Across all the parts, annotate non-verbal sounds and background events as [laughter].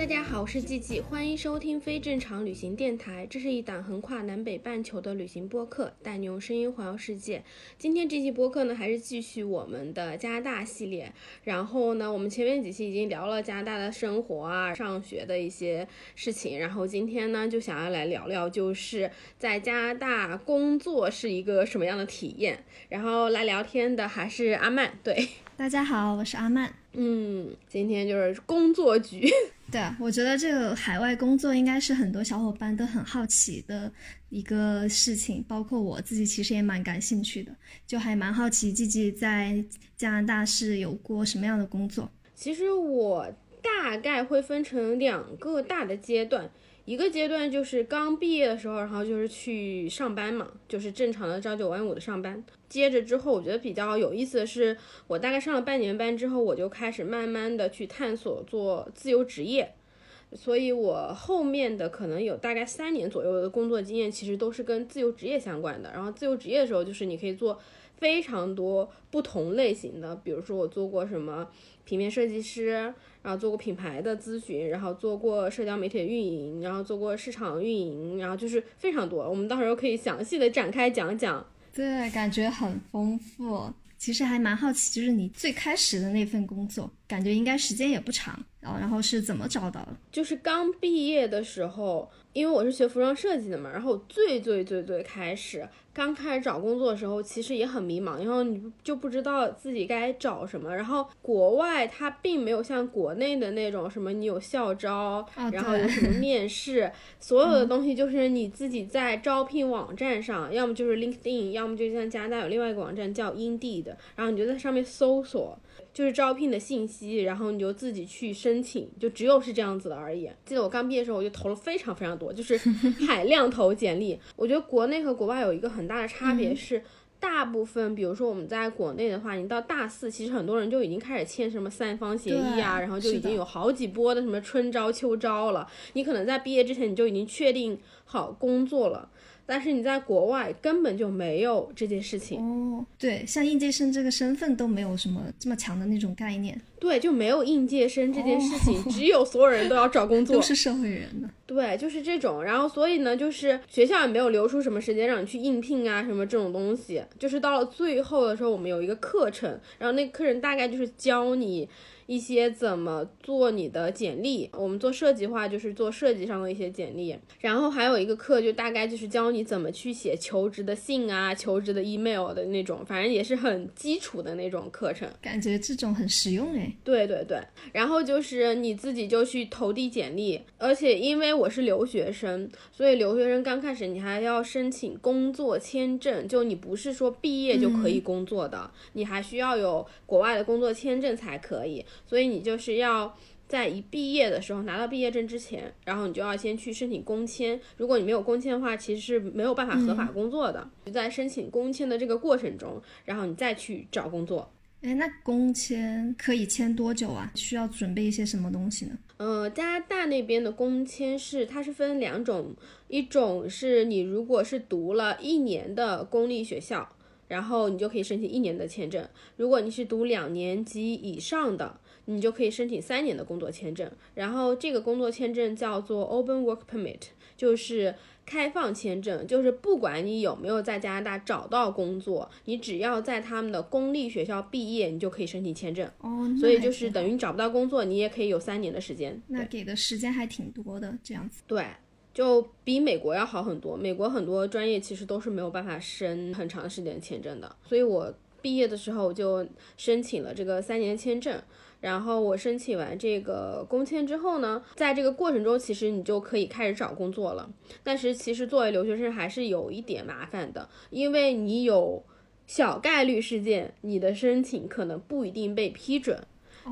大家好，我是季季，欢迎收听非正常旅行电台。这是一档横跨南北半球的旅行播客，带你用声音环游世界。今天这期播客呢，还是继续我们的加拿大系列。然后呢，我们前面几期已经聊了加拿大的生活啊、上学的一些事情。然后今天呢，就想要来聊聊，就是在加拿大工作是一个什么样的体验。然后来聊天的还是阿曼，对，大家好，我是阿曼。嗯，今天就是工作局。[laughs] 对啊，我觉得这个海外工作应该是很多小伙伴都很好奇的一个事情，包括我自己其实也蛮感兴趣的，就还蛮好奇季季在加拿大是有过什么样的工作。其实我大概会分成两个大的阶段，一个阶段就是刚毕业的时候，然后就是去上班嘛，就是正常的朝九晚五的上班。接着之后，我觉得比较有意思的是，我大概上了半年班之后，我就开始慢慢的去探索做自由职业。所以，我后面的可能有大概三年左右的工作经验，其实都是跟自由职业相关的。然后，自由职业的时候，就是你可以做非常多不同类型的，比如说我做过什么平面设计师，然后做过品牌的咨询，然后做过社交媒体的运营，然后做过市场运营，然后就是非常多。我们到时候可以详细的展开讲讲。对，感觉很丰富。其实还蛮好奇，就是你最开始的那份工作，感觉应该时间也不长，然后然后是怎么找到的？就是刚毕业的时候，因为我是学服装设计的嘛，然后最最最最开始刚开始找工作的时候，其实也很迷茫，然后你就不知道自己该找什么。然后国外它并没有像国内的那种什么，你有校招，哦然后有什么面试，所有的东西就是你自己在招聘网站上，要么就是 LinkedIn，要么就像加拿大有另外一个网站叫 Indeed，然后你就在上面搜索。就是招聘的信息，然后你就自己去申请，就只有是这样子的而已。记得我刚毕业的时候，我就投了非常非常多，就是 [laughs] 海量投简历。我觉得国内和国外有一个很大的差别是，大部分，比如说我们在国内的话，你到大四，其实很多人就已经开始签什么三方协议啊，然后就已经有好几波的什么春招、秋招了。你可能在毕业之前你就已经确定好工作了。但是你在国外根本就没有这件事情，哦，对，像应届生这个身份都没有什么这么强的那种概念，对，就没有应届生这件事情，只有所有人都要找工作都，是社会人的。对，就是这种。然后所以呢，就是学校也没有留出什么时间让你去应聘啊，什么这种东西。就是到了最后的时候，我们有一个课程，然后那个课程大概就是教你。一些怎么做你的简历，我们做设计的话就是做设计上的一些简历，然后还有一个课就大概就是教你怎么去写求职的信啊、求职的 email 的那种，反正也是很基础的那种课程。感觉这种很实用哎。对对对，然后就是你自己就去投递简历，而且因为我是留学生，所以留学生刚开始你还要申请工作签证，就你不是说毕业就可以工作的，你还需要有国外的工作签证才可以，所以你就是要。在一毕业的时候拿到毕业证之前，然后你就要先去申请工签。如果你没有工签的话，其实是没有办法合法工作的。就在申请工签的这个过程中，然后你再去找工作。哎，那工签可以签多久啊？需要准备一些什么东西呢？呃，加拿大那边的工签是它是分两种，一种是你如果是读了一年的公立学校，然后你就可以申请一年的签证；如果你是读两年及以上的，你就可以申请三年的工作签证。然后这个工作签证叫做 Open Work Permit，就是开放签证，就是不管你有没有在加拿大找到工作，你只要在他们的公立学校毕业，你就可以申请签证。哦，所以就是等于你找不到工作，你也可以有三年的时间。那给的时间还挺多的，这样子。对，就比美国要好很多。美国很多专业其实都是没有办法申很长时间签证的，所以我毕业的时候就申请了这个三年签证。然后我申请完这个工签之后呢，在这个过程中，其实你就可以开始找工作了。但是其实作为留学生还是有一点麻烦的，因为你有小概率事件，你的申请可能不一定被批准。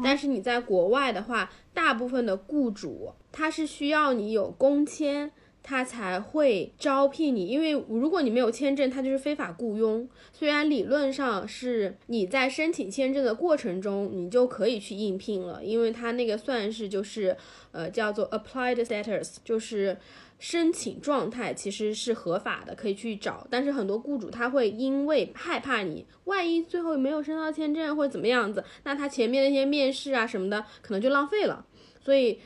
但是你在国外的话，大部分的雇主他是需要你有工签。他才会招聘你，因为如果你没有签证，他就是非法雇佣。虽然理论上是你在申请签证的过程中，你就可以去应聘了，因为他那个算是就是呃叫做 applied status，就是申请状态其实是合法的，可以去找。但是很多雇主他会因为害怕你万一最后没有申到签证或者怎么样子，那他前面那些面试啊什么的可能就浪费了，所以。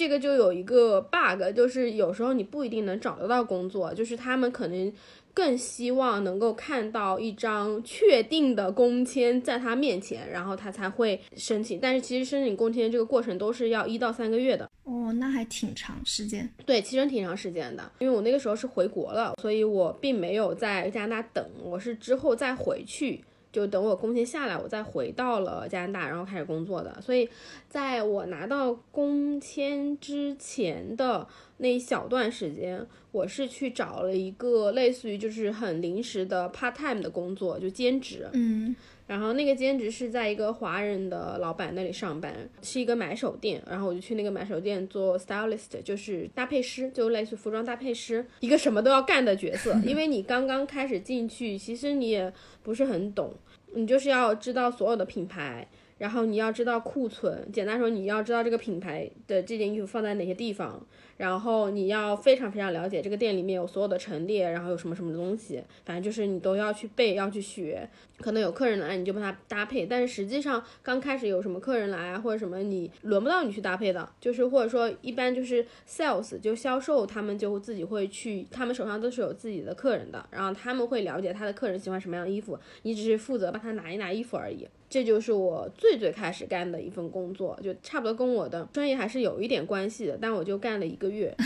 这个就有一个 bug，就是有时候你不一定能找得到工作，就是他们可能更希望能够看到一张确定的工签在他面前，然后他才会申请。但是其实申请工签这个过程都是要一到三个月的。哦，那还挺长时间。对，其实挺长时间的，因为我那个时候是回国了，所以我并没有在加拿大等，我是之后再回去。就等我工签下来，我再回到了加拿大，然后开始工作的。所以，在我拿到工签之前的那一小段时间，我是去找了一个类似于就是很临时的 part time 的工作，就兼职。嗯。然后那个兼职是在一个华人的老板那里上班，是一个买手店。然后我就去那个买手店做 stylist，就是搭配师，就类似服装搭配师，一个什么都要干的角色。因为你刚刚开始进去，其实你也不是很懂，你就是要知道所有的品牌。然后你要知道库存，简单说，你要知道这个品牌的这件衣服放在哪些地方，然后你要非常非常了解这个店里面有所有的陈列，然后有什么什么东西，反正就是你都要去背，要去学。可能有客人来，你就帮他搭配，但是实际上刚开始有什么客人来啊，或者什么，你轮不到你去搭配的，就是或者说一般就是 sales 就销售，他们就自己会去，他们手上都是有自己的客人的，然后他们会了解他的客人喜欢什么样的衣服，你只是负责帮他拿一拿衣服而已。这就是我最最开始干的一份工作，就差不多跟我的专业还是有一点关系的，但我就干了一个月，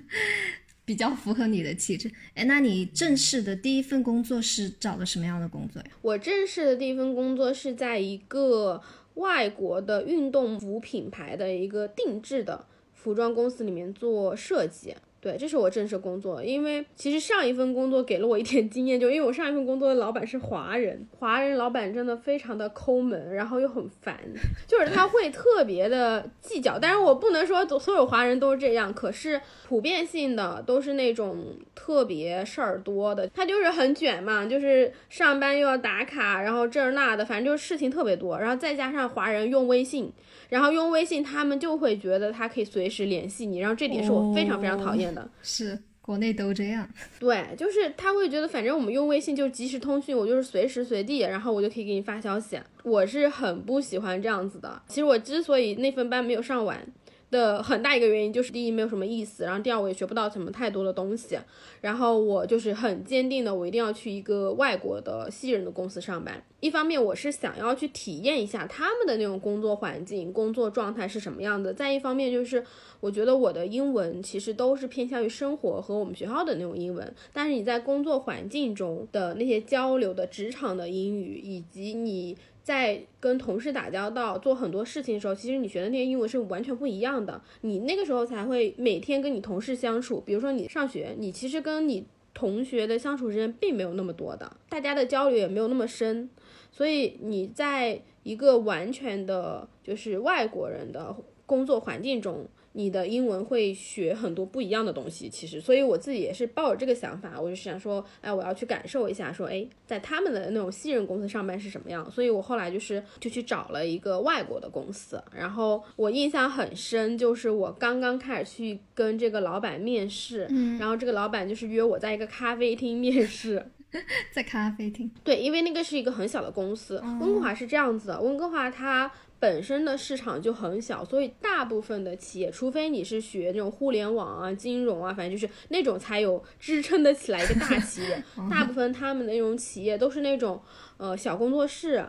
[laughs] 比较符合你的气质。哎，那你正式的第一份工作是找的什么样的工作呀？我正式的第一份工作是在一个外国的运动服品牌的一个定制的服装公司里面做设计。对，这是我正式工作，因为其实上一份工作给了我一点经验，就因为我上一份工作的老板是华人，华人老板真的非常的抠门，然后又很烦，[laughs] 就是他会特别的计较。但是我不能说所有华人都是这样，可是普遍性的都是那种特别事儿多的，他就是很卷嘛，就是上班又要打卡，然后这儿那的，反正就是事情特别多，然后再加上华人用微信。然后用微信，他们就会觉得他可以随时联系你，然后这点是我非常非常讨厌的。[laughs] 是，国内都这样。对，就是他会觉得，反正我们用微信就是即时通讯，我就是随时随地，然后我就可以给你发消息。我是很不喜欢这样子的。其实我之所以那份班没有上完。的很大一个原因就是第一没有什么意思，然后第二我也学不到什么太多的东西，然后我就是很坚定的，我一定要去一个外国的西人的公司上班。一方面我是想要去体验一下他们的那种工作环境、工作状态是什么样的，再一方面就是我觉得我的英文其实都是偏向于生活和我们学校的那种英文，但是你在工作环境中的那些交流的职场的英语以及你。在跟同事打交道、做很多事情的时候，其实你学的那些英文是完全不一样的。你那个时候才会每天跟你同事相处。比如说你上学，你其实跟你同学的相处时间并没有那么多的，大家的交流也没有那么深。所以你在一个完全的就是外国人的工作环境中。你的英文会学很多不一样的东西，其实，所以我自己也是抱着这个想法，我就想说，哎，我要去感受一下，说，哎，在他们的那种西人公司上班是什么样。所以我后来就是就去找了一个外国的公司，然后我印象很深，就是我刚刚开始去跟这个老板面试，嗯，然后这个老板就是约我在一个咖啡厅面试，[laughs] 在咖啡厅，对，因为那个是一个很小的公司，温哥华是这样子的，温哥华它。本身的市场就很小，所以大部分的企业，除非你是学那种互联网啊、金融啊，反正就是那种才有支撑得起来一个大企业。[laughs] 大部分他们的那种企业都是那种呃小工作室，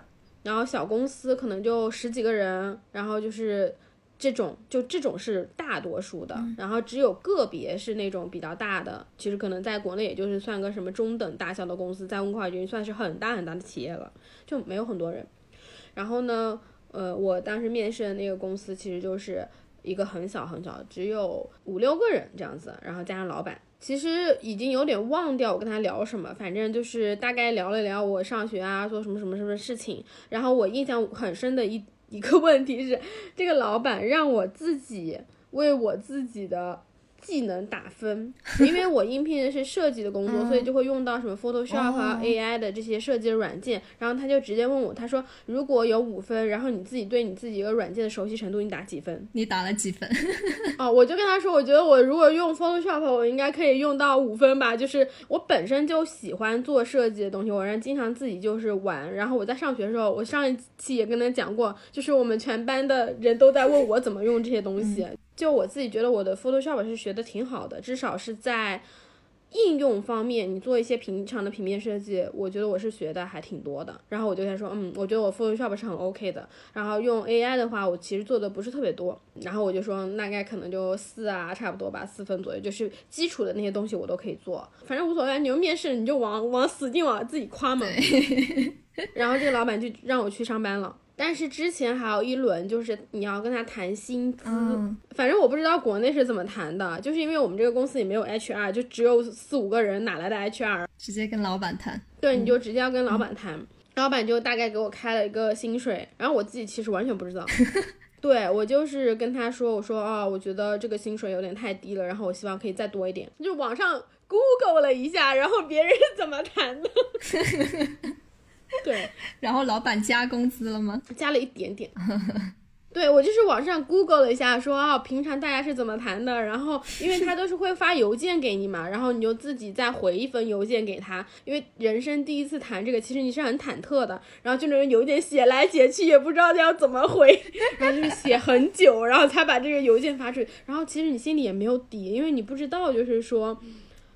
然后小公司可能就十几个人，然后就是这种，就这种是大多数的。然后只有个别是那种比较大的，其实可能在国内也就是算个什么中等大小的公司，在温哥华已经算是很大很大的企业了，就没有很多人。然后呢？呃，我当时面试的那个公司其实就是一个很小很小，只有五六个人这样子，然后加上老板，其实已经有点忘掉我跟他聊什么，反正就是大概聊了聊我上学啊，做什么什么什么事情。然后我印象很深的一 [laughs] 一个问题是，这个老板让我自己为我自己的。技能打分，[laughs] 因为我应聘的是设计的工作，所以就会用到什么 Photoshop 啊、AI 的这些设计的软件。然后他就直接问我，他说如果有五分，然后你自己对你自己一个软件的熟悉程度，你打几分？你打了几分？[laughs] 哦，我就跟他说，我觉得我如果用 Photoshop，我应该可以用到五分吧。就是我本身就喜欢做设计的东西，我人经常自己就是玩。然后我在上学的时候，我上一期也跟他讲过，就是我们全班的人都在问我怎么用这些东西。就我自己觉得我的 Photoshop 是学的挺好的，至少是在应用方面，你做一些平常的平面设计，我觉得我是学的还挺多的。然后我就在说，嗯，我觉得我 Photoshop 是很 OK 的。然后用 AI 的话，我其实做的不是特别多。然后我就说，大概可能就四啊，差不多吧，四分左右，就是基础的那些东西我都可以做，反正无所谓。你就面试你就往往死劲往自己夸嘛。[laughs] 然后这个老板就让我去上班了。但是之前还有一轮，就是你要跟他谈薪资，反正我不知道国内是怎么谈的，就是因为我们这个公司也没有 HR，就只有四五个人，哪来的 HR？直接跟老板谈。对，你就直接要跟老板谈，老板就大概给我开了一个薪水，然后我自己其实完全不知道。[laughs] 对我就是跟他说，我说啊，我觉得这个薪水有点太低了，然后我希望可以再多一点。就网上 Google 了一下，然后别人怎么谈的。[laughs] [laughs] 对，然后老板加工资了吗？加了一点点。对我就是网上 Google 了一下，说啊，平常大家是怎么谈的？然后因为他都是会发邮件给你嘛，[laughs] 然后你就自己再回一封邮件给他。因为人生第一次谈这个，其实你是很忐忑的，然后就那种有点写来写去，也不知道要怎么回，[laughs] 然后就是写很久，然后才把这个邮件发出去。然后其实你心里也没有底，因为你不知道，就是说。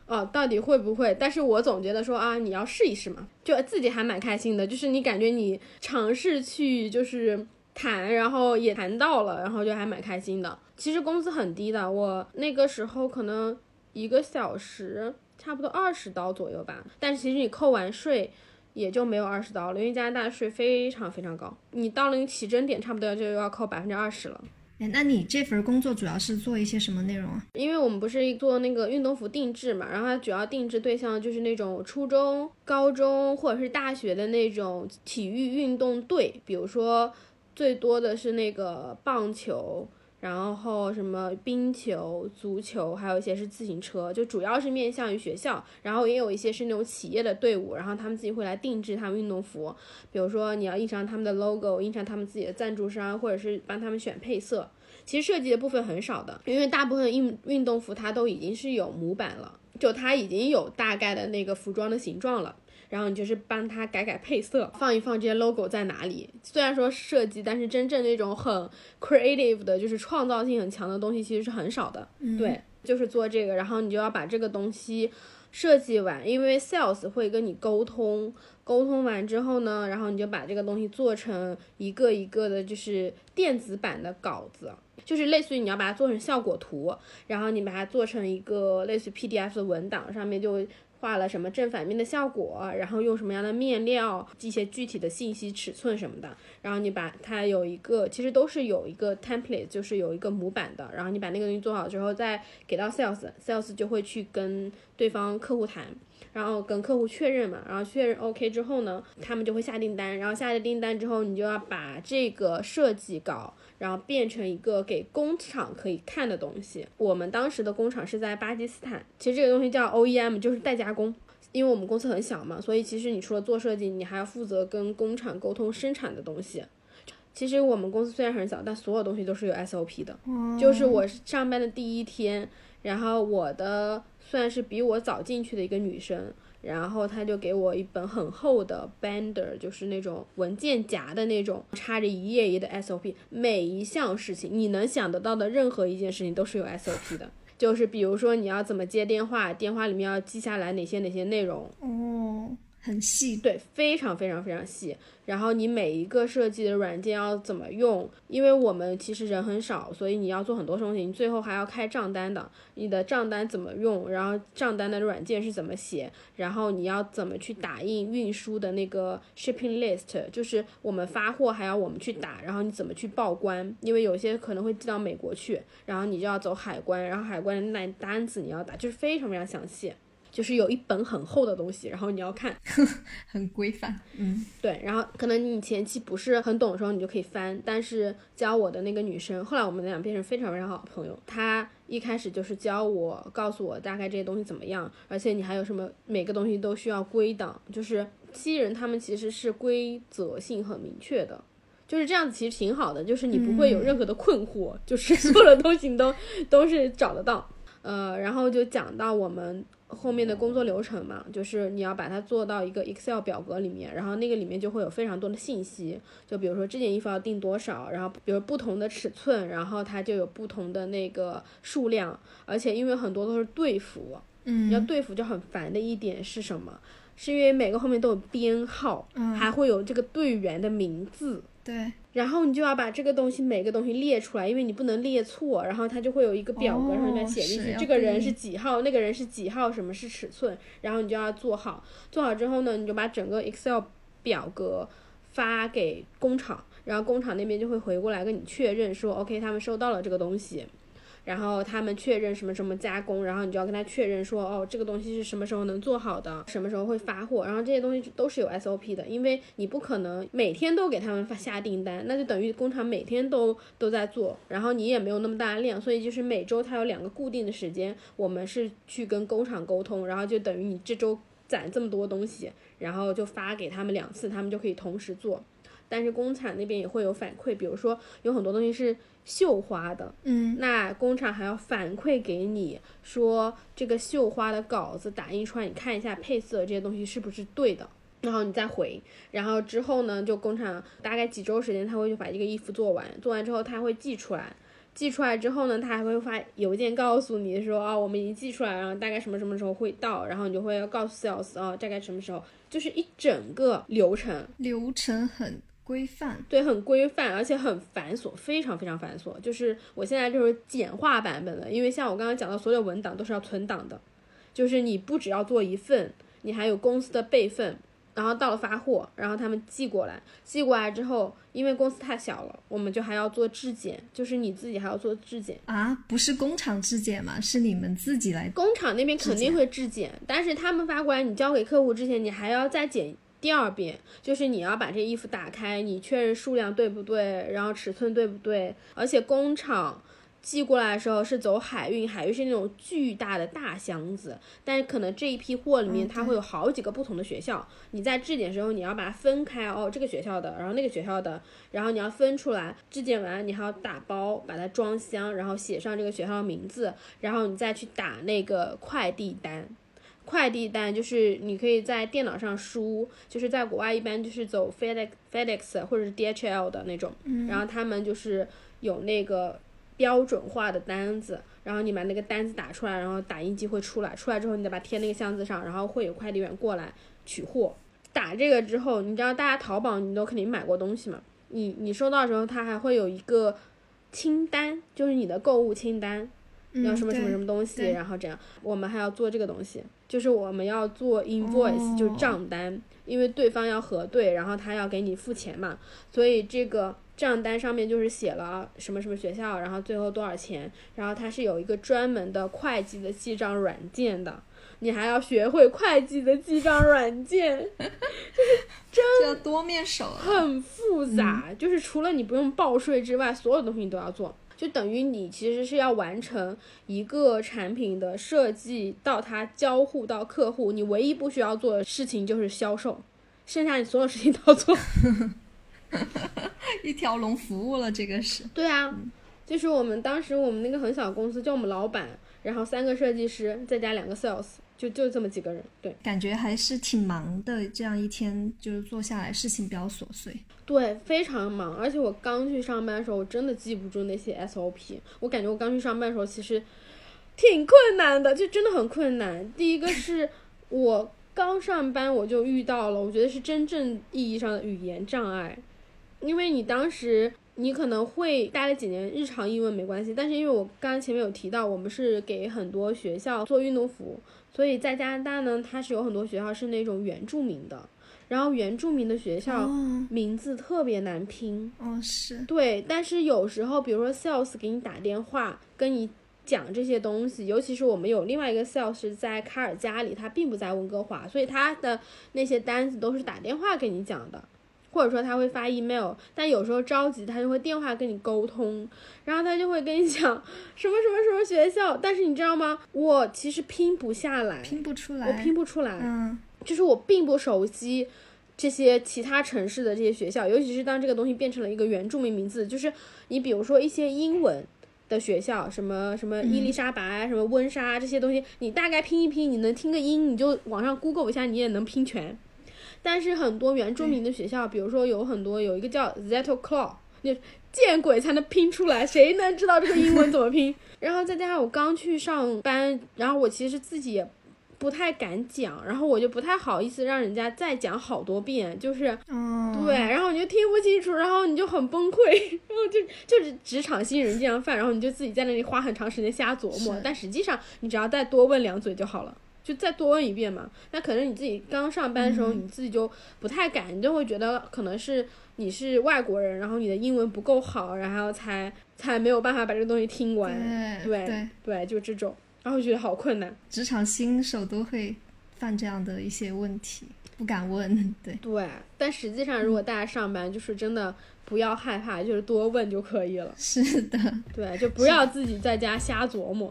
哦，到底会不会？但是我总觉得说啊，你要试一试嘛，就自己还蛮开心的。就是你感觉你尝试去就是谈，然后也谈到了，然后就还蛮开心的。其实工资很低的，我那个时候可能一个小时差不多二十刀左右吧。但是其实你扣完税也就没有二十刀了，因为加拿大税非常非常高。你到了你起征点，差不多就要扣百分之二十了。哎，那你这份工作主要是做一些什么内容啊？因为我们不是做那个运动服定制嘛，然后它主要定制对象就是那种初中、高中或者是大学的那种体育运动队，比如说最多的是那个棒球，然后什么冰球、足球，还有一些是自行车，就主要是面向于学校，然后也有一些是那种企业的队伍，然后他们自己会来定制他们运动服。比如说你要印上他们的 logo，印上他们自己的赞助商，或者是帮他们选配色。其实设计的部分很少的，因为大部分运运动服它都已经是有模板了，就它已经有大概的那个服装的形状了，然后你就是帮它改改配色，放一放这些 logo 在哪里。虽然说设计，但是真正那种很 creative 的，就是创造性很强的东西其实是很少的。对，就是做这个，然后你就要把这个东西设计完，因为 sales 会跟你沟通。沟通完之后呢，然后你就把这个东西做成一个一个的，就是电子版的稿子，就是类似于你要把它做成效果图，然后你把它做成一个类似于 PDF 的文档，上面就画了什么正反面的效果，然后用什么样的面料，一些具体的信息、尺寸什么的，然后你把它有一个，其实都是有一个 template，就是有一个模板的，然后你把那个东西做好之后，再给到 sales，sales 就会去跟对方客户谈。然后跟客户确认嘛，然后确认 OK 之后呢，他们就会下订单。然后下了订单之后，你就要把这个设计稿，然后变成一个给工厂可以看的东西。我们当时的工厂是在巴基斯坦，其实这个东西叫 OEM，就是代加工。因为我们公司很小嘛，所以其实你除了做设计，你还要负责跟工厂沟通生产的东西。其实我们公司虽然很小，但所有东西都是有 SOP 的。就是我上班的第一天，然后我的。算是比我早进去的一个女生，然后她就给我一本很厚的 binder，就是那种文件夹的那种，插着一页一页的 SOP，每一项事情你能想得到的任何一件事情都是有 SOP 的，就是比如说你要怎么接电话，电话里面要记下来哪些哪些内容。哦。很细，对，非常非常非常细。然后你每一个设计的软件要怎么用？因为我们其实人很少，所以你要做很多东西。你最后还要开账单的，你的账单怎么用？然后账单的软件是怎么写？然后你要怎么去打印运输的那个 shipping list？就是我们发货还要我们去打，然后你怎么去报关？因为有些可能会寄到美国去，然后你就要走海关，然后海关的那单子你要打，就是非常非常详细。就是有一本很厚的东西，然后你要看，[laughs] 很规范。嗯，对，然后可能你前期不是很懂的时候，你就可以翻。但是教我的那个女生，后来我们俩变成非常非常好的朋友。她一开始就是教我，告诉我大概这些东西怎么样，而且你还有什么，每个东西都需要归档。就是西人他们其实是规则性很明确的，就是这样子，其实挺好的，就是你不会有任何的困惑，就是所有的东西都 [laughs] 都是找得到。呃，然后就讲到我们。后面的工作流程嘛，就是你要把它做到一个 Excel 表格里面，然后那个里面就会有非常多的信息，就比如说这件衣服要订多少，然后比如不同的尺寸，然后它就有不同的那个数量，而且因为很多都是队服，嗯，要队服就很烦的一点是什么？是因为每个后面都有编号，嗯还会有这个队员的名字。对，然后你就要把这个东西每个东西列出来，因为你不能列错，然后它就会有一个表格上面写进去，这个人是几号，那个人是几号，什么是尺寸，然后你就要做好，做好之后呢，你就把整个 Excel 表格发给工厂，然后工厂那边就会回过来跟你确认说，OK，他们收到了这个东西。然后他们确认什么什么加工，然后你就要跟他确认说，哦，这个东西是什么时候能做好的，什么时候会发货，然后这些东西都是有 SOP 的，因为你不可能每天都给他们发下订单，那就等于工厂每天都都在做，然后你也没有那么大的量，所以就是每周它有两个固定的时间，我们是去跟工厂沟通，然后就等于你这周攒这么多东西，然后就发给他们两次，他们就可以同时做。但是工厂那边也会有反馈，比如说有很多东西是绣花的，嗯，那工厂还要反馈给你说这个绣花的稿子打印出来，你看一下配色这些东西是不是对的，然后你再回，然后之后呢，就工厂大概几周时间他会就把这个衣服做完，做完之后他会寄出来，寄出来之后呢，他还会发邮件告诉你说啊，我们已经寄出来，然后大概什么什么时候会到，然后你就会告诉 sales 啊，大概什么时候，就是一整个流程，流程很。规范对，很规范，而且很繁琐，非常非常繁琐。就是我现在就是简化版本的，因为像我刚刚讲到，所有文档都是要存档的，就是你不只要做一份，你还有公司的备份，然后到了发货，然后他们寄过来，寄过来之后，因为公司太小了，我们就还要做质检，就是你自己还要做质检啊，不是工厂质检吗？是你们自己来，工厂那边肯定会质检，但是他们发过来，你交给客户之前，你还要再检。第二遍就是你要把这衣服打开，你确认数量对不对，然后尺寸对不对，而且工厂寄过来的时候是走海运，海运是那种巨大的大箱子，但是可能这一批货里面它会有好几个不同的学校，你在质检时候你要把它分开哦，这个学校的，然后那个学校的，然后你要分出来，质检完你还要打包把它装箱，然后写上这个学校的名字，然后你再去打那个快递单。快递单就是你可以在电脑上输，就是在国外一般就是走 FedEx、FedEx 或者是 DHL 的那种，然后他们就是有那个标准化的单子，然后你把那个单子打出来，然后打印机会出来，出来之后你再把贴那个箱子上，然后会有快递员过来取货。打这个之后，你知道大家淘宝你都肯定买过东西嘛？你你收到的时候，它还会有一个清单，就是你的购物清单。要什么什么什么东西，然后这样，我们还要做这个东西，就是我们要做 invoice，就是账单，因为对方要核对，然后他要给你付钱嘛，所以这个账单上面就是写了什么什么学校，然后最后多少钱，然后它是有一个专门的会计的记账软件的，你还要学会会计的记账软件，[laughs] 就是真的多面手，很复杂，就是除了你不用报税之外，所有东西你都要做。就等于你其实是要完成一个产品的设计到它交互到客户，你唯一不需要做的事情就是销售，剩下你所有事情都要做，[laughs] 一条龙服务了。这个是对啊，就是我们当时我们那个很小公司，就我们老板，然后三个设计师，再加两个 sales。就就这么几个人，对，感觉还是挺忙的。这样一天就是做下来，事情比较琐碎。对，非常忙。而且我刚去上班的时候，我真的记不住那些 SOP。我感觉我刚去上班的时候，其实挺困难的，就真的很困难。第一个是我刚上班，我就遇到了，我觉得是真正意义上的语言障碍，因为你当时。你可能会待了几年，日常英文没关系，但是因为我刚刚前面有提到，我们是给很多学校做运动服，所以在加拿大呢，它是有很多学校是那种原住民的，然后原住民的学校名字特别难拼。哦，是对，但是有时候，比如说 sales 给你打电话跟你讲这些东西，尤其是我们有另外一个 sales 是在卡尔加里，他并不在温哥华，所以他的那些单子都是打电话给你讲的。或者说他会发 email，但有时候着急，他就会电话跟你沟通，然后他就会跟你讲什么什么什么学校，但是你知道吗？我其实拼不下来，拼不出来，我拼不出来，嗯，就是我并不熟悉这些其他城市的这些学校，尤其是当这个东西变成了一个原住民名字，就是你比如说一些英文的学校，什么什么伊丽莎白、什么温莎这些东西，你大概拼一拼，你能听个音，你就网上 Google 一下，你也能拼全。但是很多原住民的学校，比如说有很多有一个叫 Zetto Claw，那见鬼才能拼出来，谁能知道这个英文怎么拼？[laughs] 然后再加上我刚去上班，然后我其实自己也不太敢讲，然后我就不太好意思让人家再讲好多遍，就是对，然后你就听不清楚，然后你就很崩溃，[laughs] 然后就就是职场新人这样犯，然后你就自己在那里花很长时间瞎琢磨，但实际上你只要再多问两嘴就好了。就再多问一遍嘛，那可能你自己刚上班的时候，你自己就不太敢，你就会觉得可能是你是外国人，然后你的英文不够好，然后才才没有办法把这个东西听完。对对对，就这种，然后觉得好困难。职场新手都会犯这样的一些问题，不敢问。对对，但实际上如果大家上班，就是真的不要害怕，就是多问就可以了。是的，对，就不要自己在家瞎琢磨。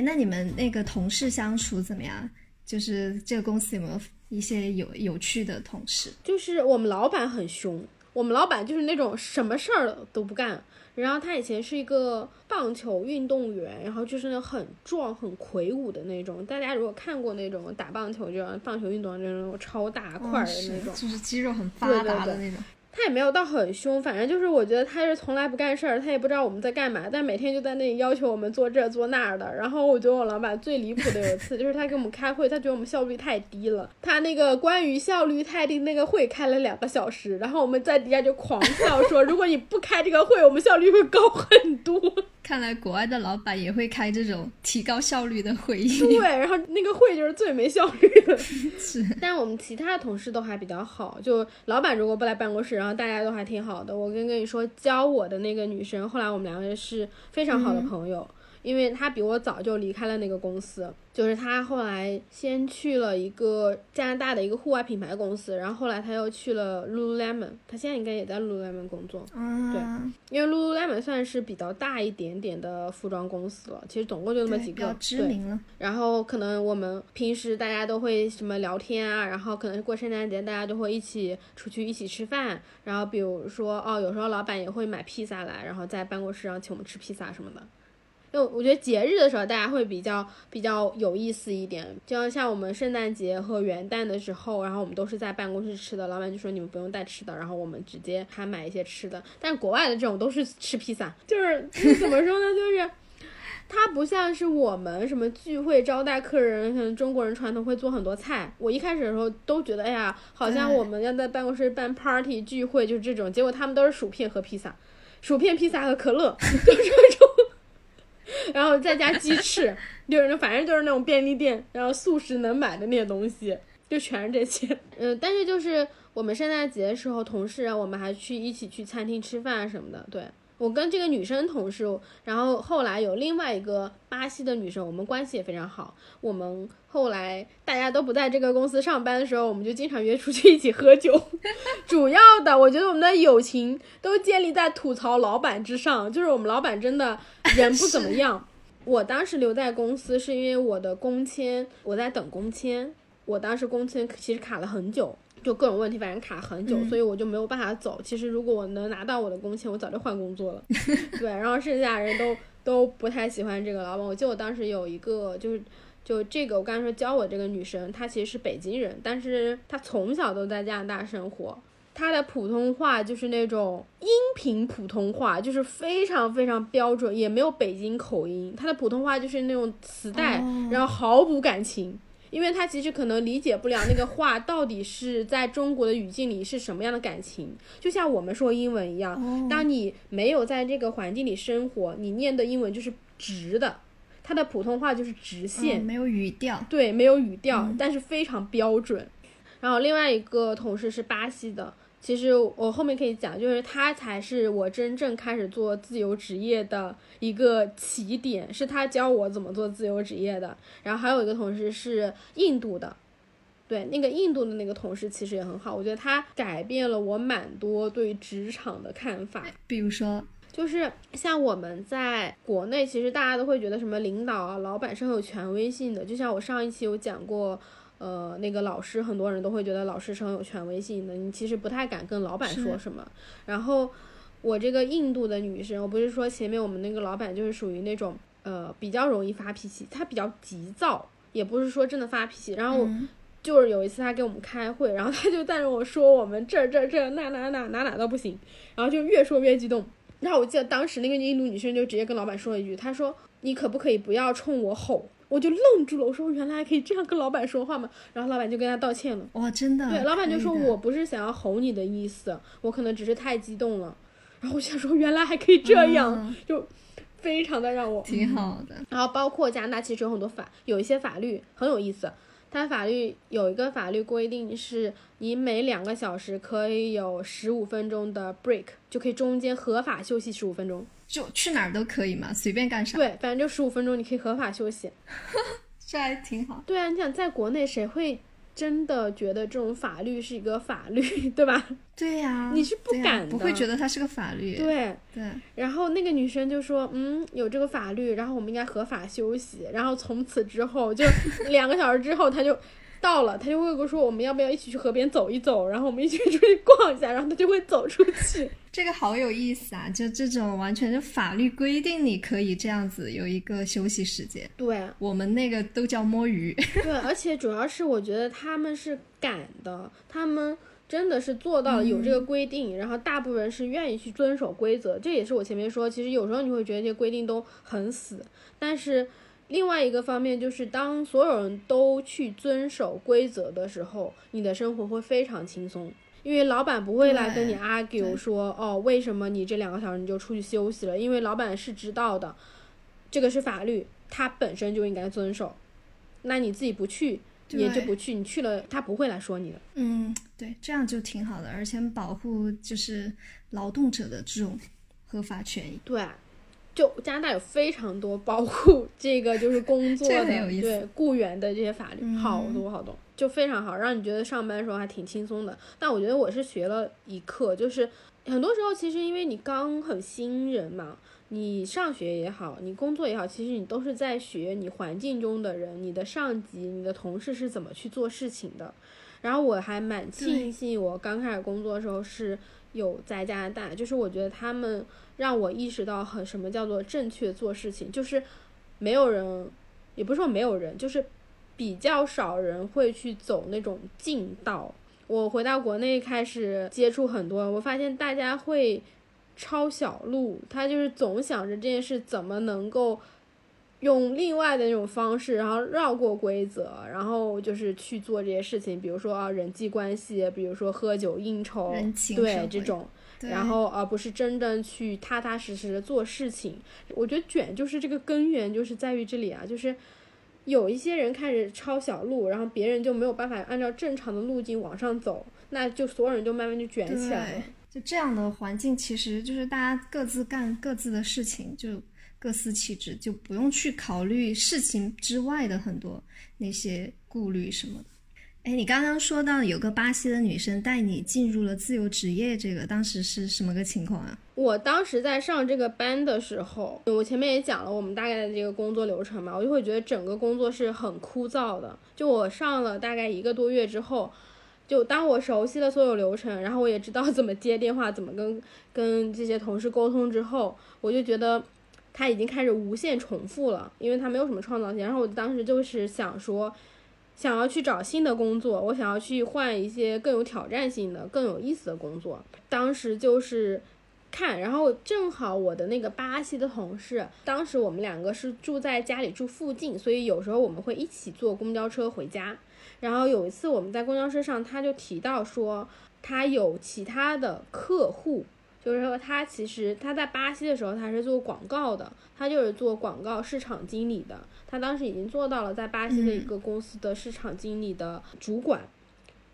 哎，那你们那个同事相处怎么样？就是这个公司有没有一些有有趣的同事？就是我们老板很凶，我们老板就是那种什么事儿都不干。然后他以前是一个棒球运动员，然后就是那种很壮、很魁梧的那种。大家如果看过那种打棒球，就棒球运动员那种超大块的那种，就是肌肉很发达的那种。他也没有到很凶，反正就是我觉得他是从来不干事儿，他也不知道我们在干嘛，但每天就在那里要求我们做这做那的。然后我觉得我老板最离谱的有一次，就是他给我们开会，他觉得我们效率太低了。他那个关于效率太低那个会开了两个小时，然后我们在底下就狂笑说，如果你不开这个会，我们效率会高很多。看来国外的老板也会开这种提高效率的会议。对，然后那个会就是最没效率的。[laughs] 是，但我们其他的同事都还比较好。就老板如果不来办公室，然后大家都还挺好的。我跟跟你说，教我的那个女生，后来我们两个人是非常好的朋友。因为他比我早就离开了那个公司，就是他后来先去了一个加拿大的一个户外品牌公司，然后后来他又去了 Lululemon，他现在应该也在 Lululemon 工作。嗯对，因为 Lululemon 算是比较大一点点的服装公司了，其实总共就那么几个，比较知名了。然后可能我们平时大家都会什么聊天啊，然后可能过圣诞节大家都会一起出去一起吃饭，然后比如说哦，有时候老板也会买披萨来，然后在办公室上请我们吃披萨什么的。就我觉得节日的时候，大家会比较比较有意思一点，就像像我们圣诞节和元旦的时候，然后我们都是在办公室吃的，老板就说你们不用带吃的，然后我们直接还买一些吃的。但国外的这种都是吃披萨，就是怎么说呢？就是它不像是我们什么聚会招待客人，可能中国人传统会做很多菜。我一开始的时候都觉得，哎呀，好像我们要在办公室办 party 聚会就是这种，结果他们都是薯片和披萨，薯片、披萨和可乐，[laughs] 就这种。然后再加鸡翅，就是反正就是那种便利店，然后素食能买的那些东西，就全是这些。[laughs] 嗯，但是就是我们圣诞节的时候，同事我们还去一起去餐厅吃饭什么的。对我跟这个女生同事，然后后来有另外一个巴西的女生，我们关系也非常好。我们后来大家都不在这个公司上班的时候，我们就经常约出去一起喝酒。[laughs] 主要的，我觉得我们的友情都建立在吐槽老板之上，就是我们老板真的人不怎么样。[laughs] 我当时留在公司是因为我的工签，我在等工签。我当时工签其实卡了很久，就各种问题，反正卡很久，所以我就没有办法走。其实如果我能拿到我的工签，我早就换工作了。[laughs] 对，然后剩下人都都不太喜欢这个老板。我记得我当时有一个，就是就这个我刚才说教我这个女生，她其实是北京人，但是她从小都在加拿大生活。她的普通话就是那种音频普通话，就是非常非常标准，也没有北京口音。她的普通话就是那种磁带，然后毫无感情，因为他其实可能理解不了那个话到底是在中国的语境里是什么样的感情。就像我们说英文一样，当你没有在这个环境里生活，你念的英文就是直的，他的普通话就是直线，没有语调。对，没有语调，但是非常标准。然后另外一个同事是巴西的。其实我后面可以讲，就是他才是我真正开始做自由职业的一个起点，是他教我怎么做自由职业的。然后还有一个同事是印度的，对，那个印度的那个同事其实也很好，我觉得他改变了我蛮多对职场的看法。比如说，就是像我们在国内，其实大家都会觉得什么领导啊、老板是很有权威性的，就像我上一期有讲过。呃，那个老师，很多人都会觉得老师是很有权威性的，你其实不太敢跟老板说什么。然后我这个印度的女生，我不是说前面我们那个老板就是属于那种呃比较容易发脾气，他比较急躁，也不是说真的发脾气。然后就是有一次他给我们开会，然后他就带着我说我们这这这那那那哪哪都不行，然后就越说越激动。然后我记得当时那个印度女生就直接跟老板说了一句，她说你可不可以不要冲我吼？我就愣住了，我说原来可以这样跟老板说话吗？然后老板就跟他道歉了。哇，真的？对，老板就说我不是想要吼你的意思，我可能只是太激动了。然后我想说原来还可以这样，就非常的让我挺好的。然后包括加拿大其实有很多法，有一些法律很有意思。它法律有一个法律规定是，你每两个小时可以有十五分钟的 break，就可以中间合法休息十五分钟。就去哪儿都可以嘛，随便干啥。对，反正就十五分钟，你可以合法休息，[laughs] 这还挺好。对啊，你想在国内谁会真的觉得这种法律是一个法律，[laughs] 对吧？对呀，你是不敢的，不会觉得它是个法律。对对。然后那个女生就说：“嗯，有这个法律，然后我们应该合法休息。”然后从此之后，就两个小时之后，她就。到了，他就会说我们要不要一起去河边走一走，然后我们一起出去逛一下，然后他就会走出去。[laughs] 这个好有意思啊！就这种完全是法律规定，你可以这样子有一个休息时间。对，我们那个都叫摸鱼。[laughs] 对，而且主要是我觉得他们是敢的，他们真的是做到了有这个规定，然后大部分人是愿意去遵守规则。这也是我前面说，其实有时候你会觉得这些规定都很死，但是。另外一个方面就是，当所有人都去遵守规则的时候，你的生活会非常轻松，因为老板不会来跟你 argue 说，哦，为什么你这两个小时你就出去休息了？因为老板是知道的，这个是法律，他本身就应该遵守。那你自己不去，也就不去，你去了，他不会来说你的。嗯，对，这样就挺好的，而且保护就是劳动者的这种合法权益。对。就加拿大有非常多保护这个就是工 [laughs] 作的对雇员的这些法律，好多好多，就非常好，让你觉得上班的时候还挺轻松的。但我觉得我是学了一课，就是很多时候其实因为你刚很新人嘛，你上学也好，你工作也好，其实你都是在学你环境中的人，你的上级、你的同事是怎么去做事情的。然后我还蛮庆幸我刚开始工作的时候是有在加拿大，就是我觉得他们。让我意识到很什么叫做正确做事情，就是没有人，也不是说没有人，就是比较少人会去走那种近道。我回到国内开始接触很多，我发现大家会抄小路，他就是总想着这件事怎么能够用另外的那种方式，然后绕过规则，然后就是去做这些事情，比如说啊人际关系，比如说喝酒应酬，对这种。然后，而不是真正去踏踏实实的做事情。我觉得卷就是这个根源，就是在于这里啊，就是有一些人开始抄小路，然后别人就没有办法按照正常的路径往上走，那就所有人就慢慢就卷起来了。就这样的环境，其实就是大家各自干各自的事情，就各司其职，就不用去考虑事情之外的很多那些顾虑什么的。哎，你刚刚说到有个巴西的女生带你进入了自由职业，这个当时是什么个情况啊？我当时在上这个班的时候，我前面也讲了我们大概的这个工作流程嘛，我就会觉得整个工作是很枯燥的。就我上了大概一个多月之后，就当我熟悉了所有流程，然后我也知道怎么接电话，怎么跟跟这些同事沟通之后，我就觉得他已经开始无限重复了，因为他没有什么创造性。然后我当时就是想说。想要去找新的工作，我想要去换一些更有挑战性的、更有意思的工作。当时就是看，然后正好我的那个巴西的同事，当时我们两个是住在家里住附近，所以有时候我们会一起坐公交车回家。然后有一次我们在公交车上，他就提到说他有其他的客户。就是说，他其实他在巴西的时候，他是做广告的，他就是做广告市场经理的。他当时已经做到了在巴西的一个公司的市场经理的主管。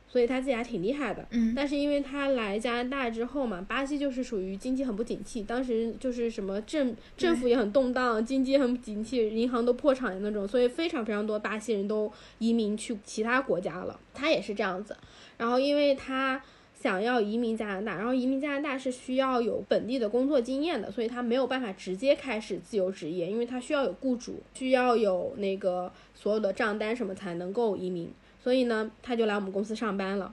所以他自己还挺厉害的。嗯，但是因为他来加拿大之后嘛，巴西就是属于经济很不景气，当时就是什么政政府也很动荡，经济很不景气，银行都破产的那种，所以非常非常多巴西人都移民去其他国家了。他也是这样子，然后因为他。想要移民加拿大，然后移民加拿大是需要有本地的工作经验的，所以他没有办法直接开始自由职业，因为他需要有雇主，需要有那个所有的账单什么才能够移民。所以呢，他就来我们公司上班了。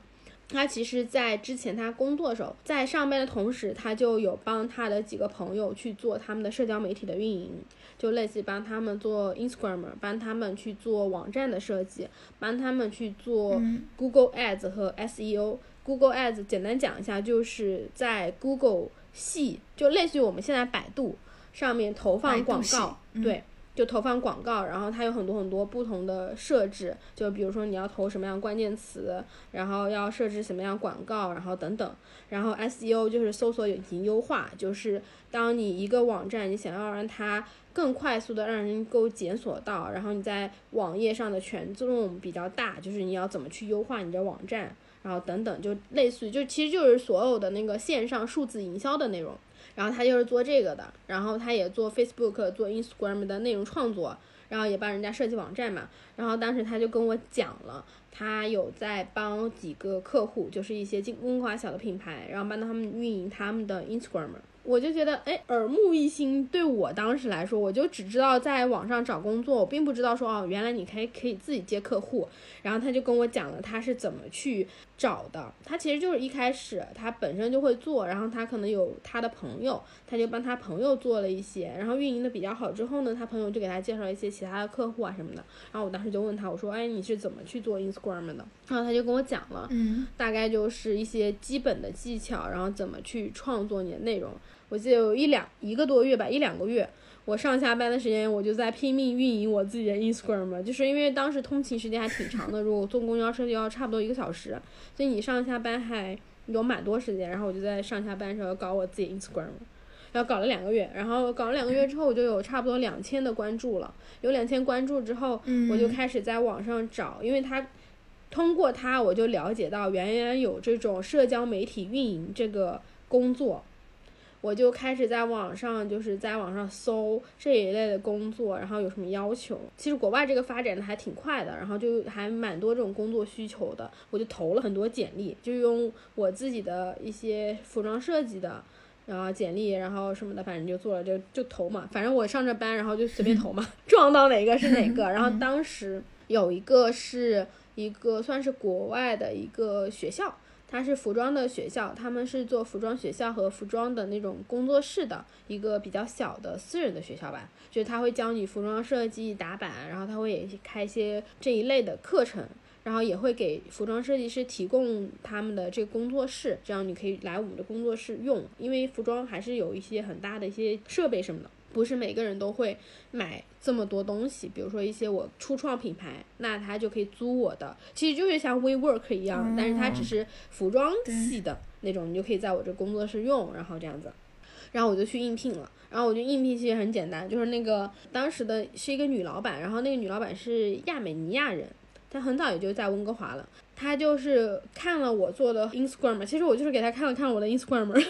他其实，在之前他工作的时候，在上班的同时，他就有帮他的几个朋友去做他们的社交媒体的运营，就类似帮他们做 Instagram，帮他们去做网站的设计，帮他们去做 Google Ads 和 SEO。Google Ads 简单讲一下，就是在 Google 系，就类似于我们现在百度上面投放广告，对，就投放广告，然后它有很多很多不同的设置，就比如说你要投什么样关键词，然后要设置什么样广告，然后等等，然后 SEO 就是搜索引擎优化，就是当你一个网站你想要让它更快速的让人能够检索到，然后你在网页上的权重比较大，就是你要怎么去优化你的网站。然后等等，就类似于，就其实就是所有的那个线上数字营销的内容。然后他就是做这个的，然后他也做 Facebook、做 Instagram 的内容创作，然后也帮人家设计网站嘛。然后当时他就跟我讲了，他有在帮几个客户，就是一些中华小的品牌，然后帮他们运营他们的 Instagram。我就觉得，哎，耳目一新。对我当时来说，我就只知道在网上找工作，我并不知道说，哦，原来你可以可以自己接客户。然后他就跟我讲了他是怎么去找的。他其实就是一开始他本身就会做，然后他可能有他的朋友，他就帮他朋友做了一些，然后运营的比较好之后呢，他朋友就给他介绍一些其他的客户啊什么的。然后我当时就问他，我说，哎，你是怎么去做 Instagram 的？然后他就跟我讲了，嗯，大概就是一些基本的技巧，然后怎么去创作你的内容。我记得有一两一个多月吧，一两个月，我上下班的时间，我就在拼命运营我自己的 Instagram，就是因为当时通勤时间还挺长的，如果坐公交车就要差不多一个小时，所以你上下班还有蛮多时间。然后我就在上下班的时候搞我自己 Instagram，然后搞了两个月，然后搞了两个月之后，我就有差不多两千的关注了。有两千关注之后，我就开始在网上找，因为他通过他，我就了解到原来有这种社交媒体运营这个工作。我就开始在网上，就是在网上搜这一类的工作，然后有什么要求。其实国外这个发展的还挺快的，然后就还蛮多这种工作需求的，我就投了很多简历，就用我自己的一些服装设计的，然后简历，然后什么的，反正就做了，就就投嘛。反正我上着班，然后就随便投嘛，[laughs] 撞到哪个是哪个。然后当时有一个是一个算是国外的一个学校。它是服装的学校，他们是做服装学校和服装的那种工作室的一个比较小的私人的学校吧，就是他会教你服装设计、打版，然后他会也开一些这一类的课程，然后也会给服装设计师提供他们的这个工作室，这样你可以来我们的工作室用，因为服装还是有一些很大的一些设备什么的。不是每个人都会买这么多东西，比如说一些我初创品牌，那他就可以租我的，其实就是像 WeWork 一样，但是它只是服装系的那种，你就可以在我这工作室用，然后这样子，然后我就去应聘了，然后我就应聘其实很简单，就是那个当时的是一个女老板，然后那个女老板是亚美尼亚人，她很早也就在温哥华了，她就是看了我做的 Instagram，其实我就是给她看了看我的 Instagram。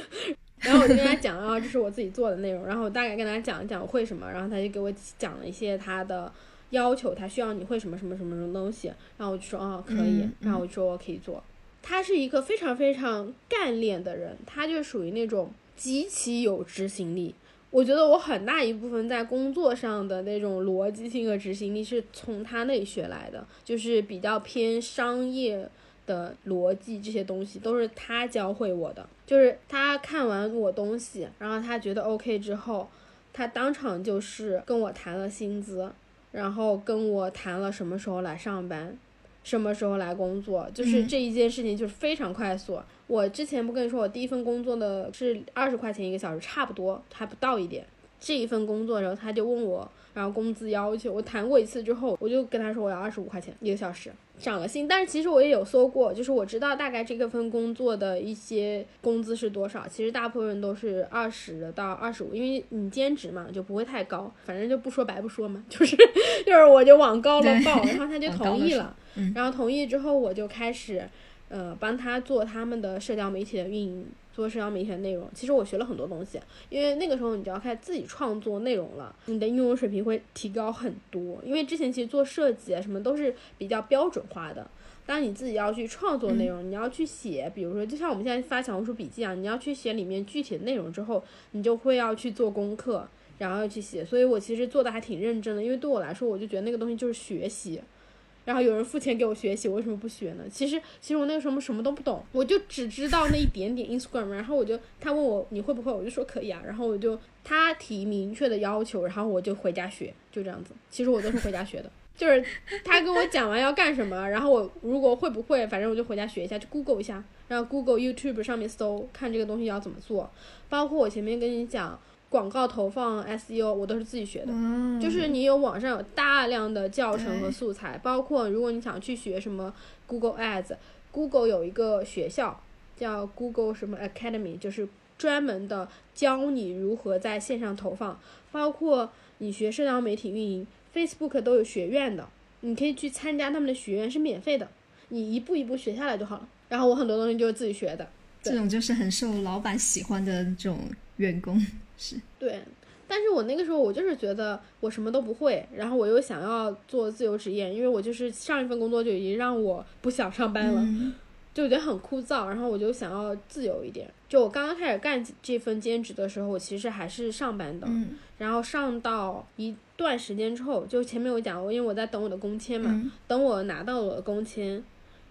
然后我就跟他讲啊，这是我自己做的内容，然后我大概跟他讲一讲我会什么，然后他就给我讲了一些他的要求，他需要你会什么什么什么什么东西，然后我就说哦可以，然后我就说我可以做。他是一个非常非常干练的人，他就属于那种极其有执行力。我觉得我很大一部分在工作上的那种逻辑性和执行力是从他那里学来的，就是比较偏商业。的逻辑这些东西都是他教会我的，就是他看完我东西，然后他觉得 OK 之后，他当场就是跟我谈了薪资，然后跟我谈了什么时候来上班，什么时候来工作，就是这一件事情就是非常快速。我之前不跟你说，我第一份工作的是二十块钱一个小时，差不多还不到一点。这一份工作，然后他就问我，然后工资要求，我谈过一次之后，我就跟他说我要二十五块钱一个小时。涨了薪，但是其实我也有搜过，就是我知道大概这个份工作的一些工资是多少。其实大部分人都是二十到二十五，因为你兼职嘛，就不会太高。反正就不说白不说嘛，就是 [laughs] 就是我就往高了报，[laughs] 然后他就同意了。然后同意之后，我就开始，呃，帮他做他们的社交媒体的运营，做社交媒体的内容。其实我学了很多东西，因为那个时候你就要开始自己创作内容了，你的应用水平会提高很多。因为之前其实做设计啊什么都是比较标准化的，当你自己要去创作内容，你要去写，比如说就像我们现在发小红书笔记啊，你要去写里面具体的内容之后，你就会要去做功课，然后要去写。所以我其实做的还挺认真的，因为对我来说，我就觉得那个东西就是学习。然后有人付钱给我学习，我为什么不学呢？其实，其实我那个时候什么都不懂，我就只知道那一点点 Instagram。然后我就他问我你会不会，我就说可以啊。然后我就他提明确的要求，然后我就回家学，就这样子。其实我都是回家学的，[laughs] 就是他跟我讲完要干什么，然后我如果会不会，反正我就回家学一下，就 Google 一下，然后 Google、YouTube 上面搜，看这个东西要怎么做。包括我前面跟你讲。广告投放 SEO 我都是自己学的，就是你有网上有大量的教程和素材，包括如果你想去学什么 Google Ads，Google 有一个学校叫 Google 什么 Academy，就是专门的教你如何在线上投放，包括你学社交媒体运营，Facebook 都有学院的，你可以去参加他们的学院是免费的，你一步一步学下来就好了。然后我很多东西就是自己学的，这种就是很受老板喜欢的这种员工。是对，但是我那个时候我就是觉得我什么都不会，然后我又想要做自由职业，因为我就是上一份工作就已经让我不想上班了，就觉得很枯燥，然后我就想要自由一点。就我刚刚开始干这份兼职的时候，我其实还是上班的，然后上到一段时间之后，就前面我讲，过因为我在等我的工签嘛，等我拿到了工签，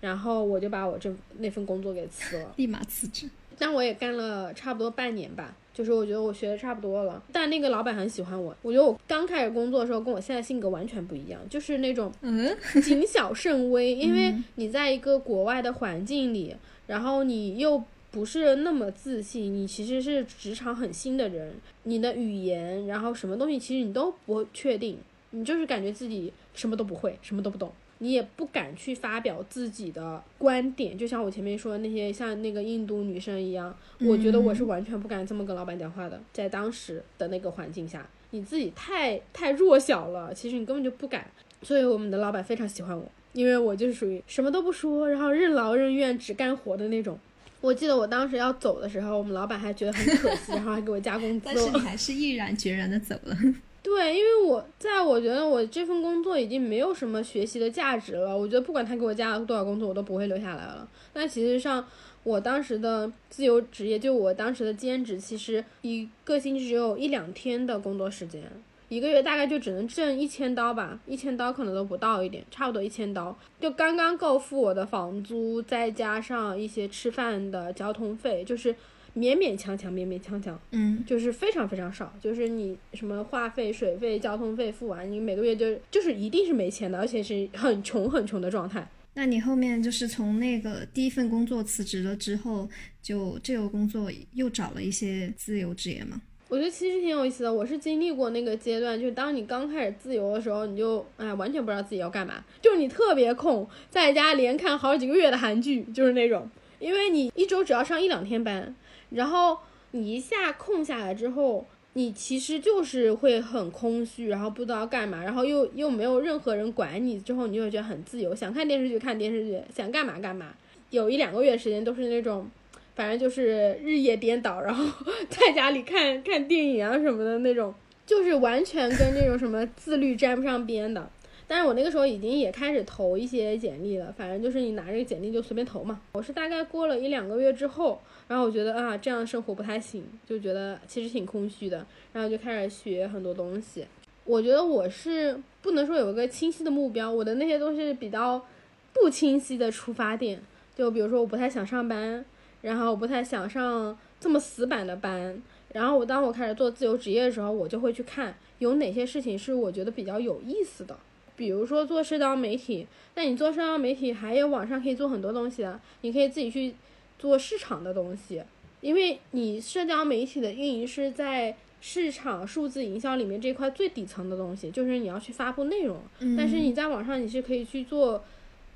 然后我就把我这那份工作给辞了，立马辞职。但我也干了差不多半年吧。就是我觉得我学的差不多了，但那个老板很喜欢我。我觉得我刚开始工作的时候跟我现在性格完全不一样，就是那种嗯谨小慎微，[laughs] 因为你在一个国外的环境里，然后你又不是那么自信，你其实是职场很新的人，你的语言，然后什么东西其实你都不确定，你就是感觉自己什么都不会，什么都不懂。你也不敢去发表自己的观点，就像我前面说的那些像那个印度女生一样，我觉得我是完全不敢这么跟老板讲话的。在当时的那个环境下，你自己太太弱小了，其实你根本就不敢。所以我们的老板非常喜欢我，因为我就是属于什么都不说，然后任劳任怨只干活的那种。我记得我当时要走的时候，我们老板还觉得很可惜，然后还给我加工资。但是你还是毅然决然的走了。对，因为我在我觉得我这份工作已经没有什么学习的价值了。我觉得不管他给我加了多少工作，我都不会留下来了。但其实上，我当时的自由职业，就我当时的兼职，其实一个星期只有一两天的工作时间，一个月大概就只能挣一千刀吧，一千刀可能都不到一点，差不多一千刀，就刚刚够付我的房租，再加上一些吃饭的交通费，就是。勉勉强强，勉勉强强，嗯，就是非常非常少，就是你什么话费、水费、交通费付完，你每个月就就是一定是没钱的，而且是很穷很穷的状态。那你后面就是从那个第一份工作辞职了之后，就这个工作又找了一些自由职业吗？我觉得其实挺有意思的，我是经历过那个阶段，就是当你刚开始自由的时候，你就哎完全不知道自己要干嘛，就是你特别空，在家连看好几个月的韩剧，就是那种，因为你一周只要上一两天班。然后你一下空下来之后，你其实就是会很空虚，然后不知道干嘛，然后又又没有任何人管你，之后你就会觉得很自由，想看电视剧看电视剧，想干嘛干嘛。有一两个月时间都是那种，反正就是日夜颠倒，然后 [laughs] 在家里看看电影啊什么的那种，就是完全跟那种什么自律沾不上边的。但是我那个时候已经也开始投一些简历了，反正就是你拿这个简历就随便投嘛。我是大概过了一两个月之后。然后我觉得啊，这样的生活不太行，就觉得其实挺空虚的。然后就开始学很多东西。我觉得我是不能说有一个清晰的目标，我的那些东西比较不清晰的出发点。就比如说，我不太想上班，然后我不太想上这么死板的班。然后我当我开始做自由职业的时候，我就会去看有哪些事情是我觉得比较有意思的。比如说做社交媒体，那你做社交媒体还有网上可以做很多东西的，你可以自己去。做市场的东西，因为你社交媒体的运营是在市场数字营销里面这块最底层的东西，就是你要去发布内容。但是你在网上你是可以去做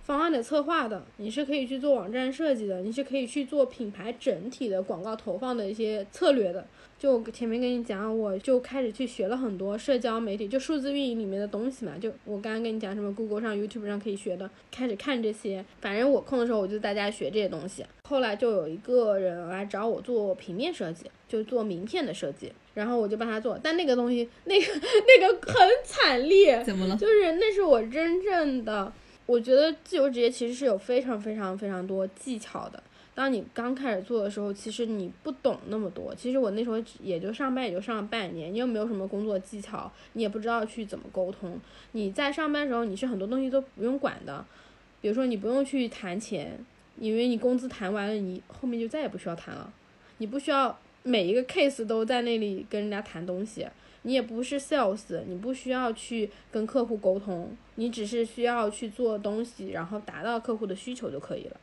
方案的策划的，你是可以去做网站设计的，你是可以去做品牌整体的广告投放的一些策略的。就前面跟你讲，我就开始去学了很多社交媒体，就数字运营里面的东西嘛。就我刚刚跟你讲什么，Google 上、YouTube 上可以学的，开始看这些。反正我空的时候，我就在家学这些东西。后来就有一个人来找我做平面设计，就做名片的设计，然后我就帮他做。但那个东西，那个那个很惨烈，[laughs] 怎么了？就是那是我真正的，我觉得自由职业其实是有非常非常非常多技巧的。当你刚开始做的时候，其实你不懂那么多。其实我那时候也就上班，也就上了半年，你又没有什么工作技巧，你也不知道去怎么沟通。你在上班的时候，你是很多东西都不用管的，比如说你不用去谈钱，因为你工资谈完了，你后面就再也不需要谈了。你不需要每一个 case 都在那里跟人家谈东西，你也不是 sales，你不需要去跟客户沟通，你只是需要去做东西，然后达到客户的需求就可以了。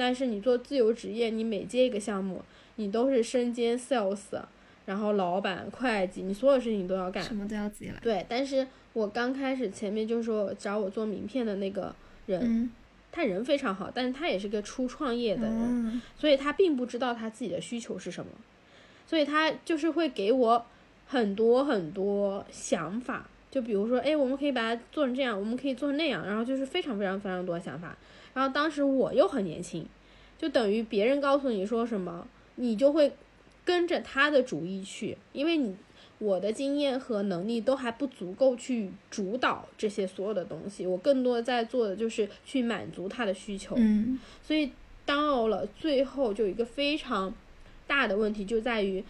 但是你做自由职业，你每接一个项目，你都是身兼 sales，然后老板、会计，你所有事情都要干，什么都要自己来。对，但是我刚开始前面就说找我做名片的那个人，他人非常好，但是他也是个初创业的人，所以他并不知道他自己的需求是什么，所以他就是会给我很多很多想法，就比如说，哎，我们可以把它做成这样，我们可以做成那样，然后就是非常非常非常多想法。然后当时我又很年轻，就等于别人告诉你说什么，你就会跟着他的主意去，因为你我的经验和能力都还不足够去主导这些所有的东西，我更多在做的就是去满足他的需求。嗯，所以到了最后，就一个非常大的问题就在于，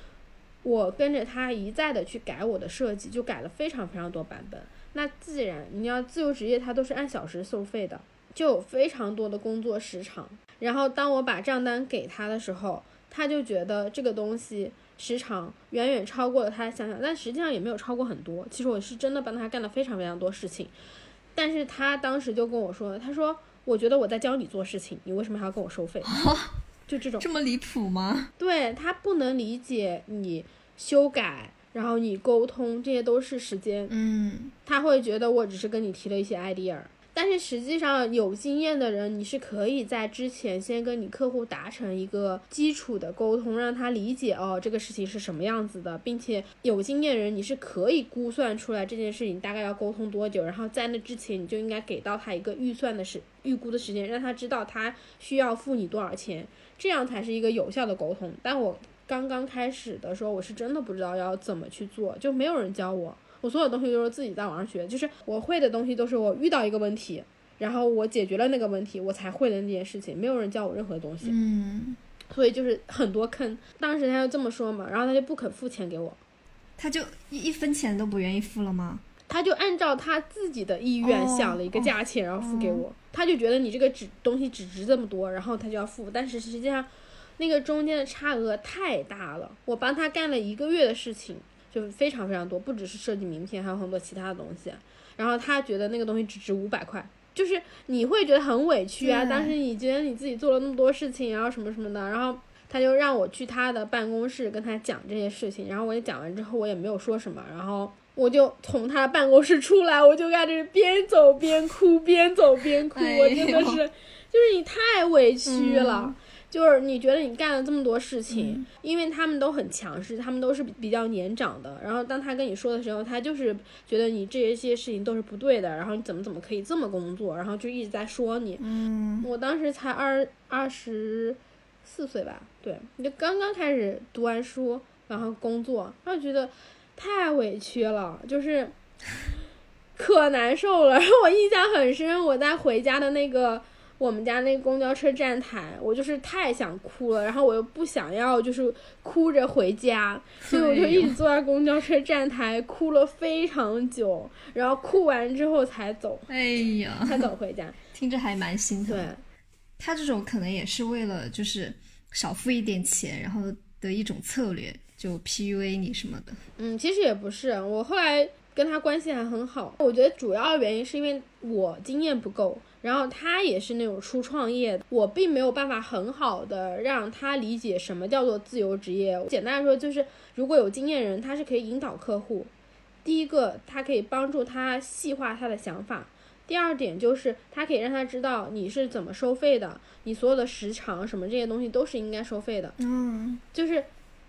我跟着他一再的去改我的设计，就改了非常非常多版本。那自然你要自由职业，它都是按小时收费的。就有非常多的工作时长，然后当我把账单给他的时候，他就觉得这个东西时长远远超过了他的想象，但实际上也没有超过很多。其实我是真的帮他干了非常非常多事情，但是他当时就跟我说，他说我觉得我在教你做事情，你为什么还要跟我收费？[laughs] 就这种这么离谱吗？对他不能理解你修改，然后你沟通，这些都是时间。嗯，他会觉得我只是跟你提了一些 idea。但是实际上有经验的人，你是可以在之前先跟你客户达成一个基础的沟通，让他理解哦这个事情是什么样子的，并且有经验人你是可以估算出来这件事情大概要沟通多久，然后在那之前你就应该给到他一个预算的时预估的时间，让他知道他需要付你多少钱，这样才是一个有效的沟通。但我刚刚开始的时候，我是真的不知道要怎么去做，就没有人教我。我所有东西都是自己在网上学，就是我会的东西都是我遇到一个问题，然后我解决了那个问题，我才会的那件事情。没有人教我任何东西，嗯，所以就是很多坑。当时他就这么说嘛，然后他就不肯付钱给我，他就一一分钱都不愿意付了吗？他就按照他自己的意愿想了一个价钱，然后付给我。他就觉得你这个只东西只值这么多，然后他就要付。但是实际上，那个中间的差额太大了。我帮他干了一个月的事情。就非常非常多，不只是设计名片，还有很多其他的东西。然后他觉得那个东西只值五百块，就是你会觉得很委屈啊。当时你觉得你自己做了那么多事情，然后什么什么的，然后他就让我去他的办公室跟他讲这些事情。然后我也讲完之后，我也没有说什么。然后我就从他办公室出来，我就开始边走边哭，边走边哭。我真的是，就是你太委屈了。就是你觉得你干了这么多事情，因为他们都很强势，他们都是比较年长的。然后当他跟你说的时候，他就是觉得你这些事情都是不对的。然后你怎么怎么可以这么工作？然后就一直在说你。嗯，我当时才二二十四岁吧，对，就刚刚开始读完书，然后工作，然后觉得太委屈了，就是 [laughs] 可难受了。然后我印象很深，我在回家的那个。我们家那个公交车站台，我就是太想哭了，然后我又不想要，就是哭着回家，所以我就一直坐在公交车站台哭了非常久，然后哭完之后才走。哎呀，才走回家，听着还蛮心疼。对，他这种可能也是为了就是少付一点钱，然后的一种策略，就 PUA 你什么的。嗯，其实也不是，我后来跟他关系还很好。我觉得主要原因是因为我经验不够。然后他也是那种初创业的，我并没有办法很好的让他理解什么叫做自由职业。简单来说，就是如果有经验人，他是可以引导客户。第一个，他可以帮助他细化他的想法；第二点就是他可以让他知道你是怎么收费的，你所有的时长什么这些东西都是应该收费的。嗯，就是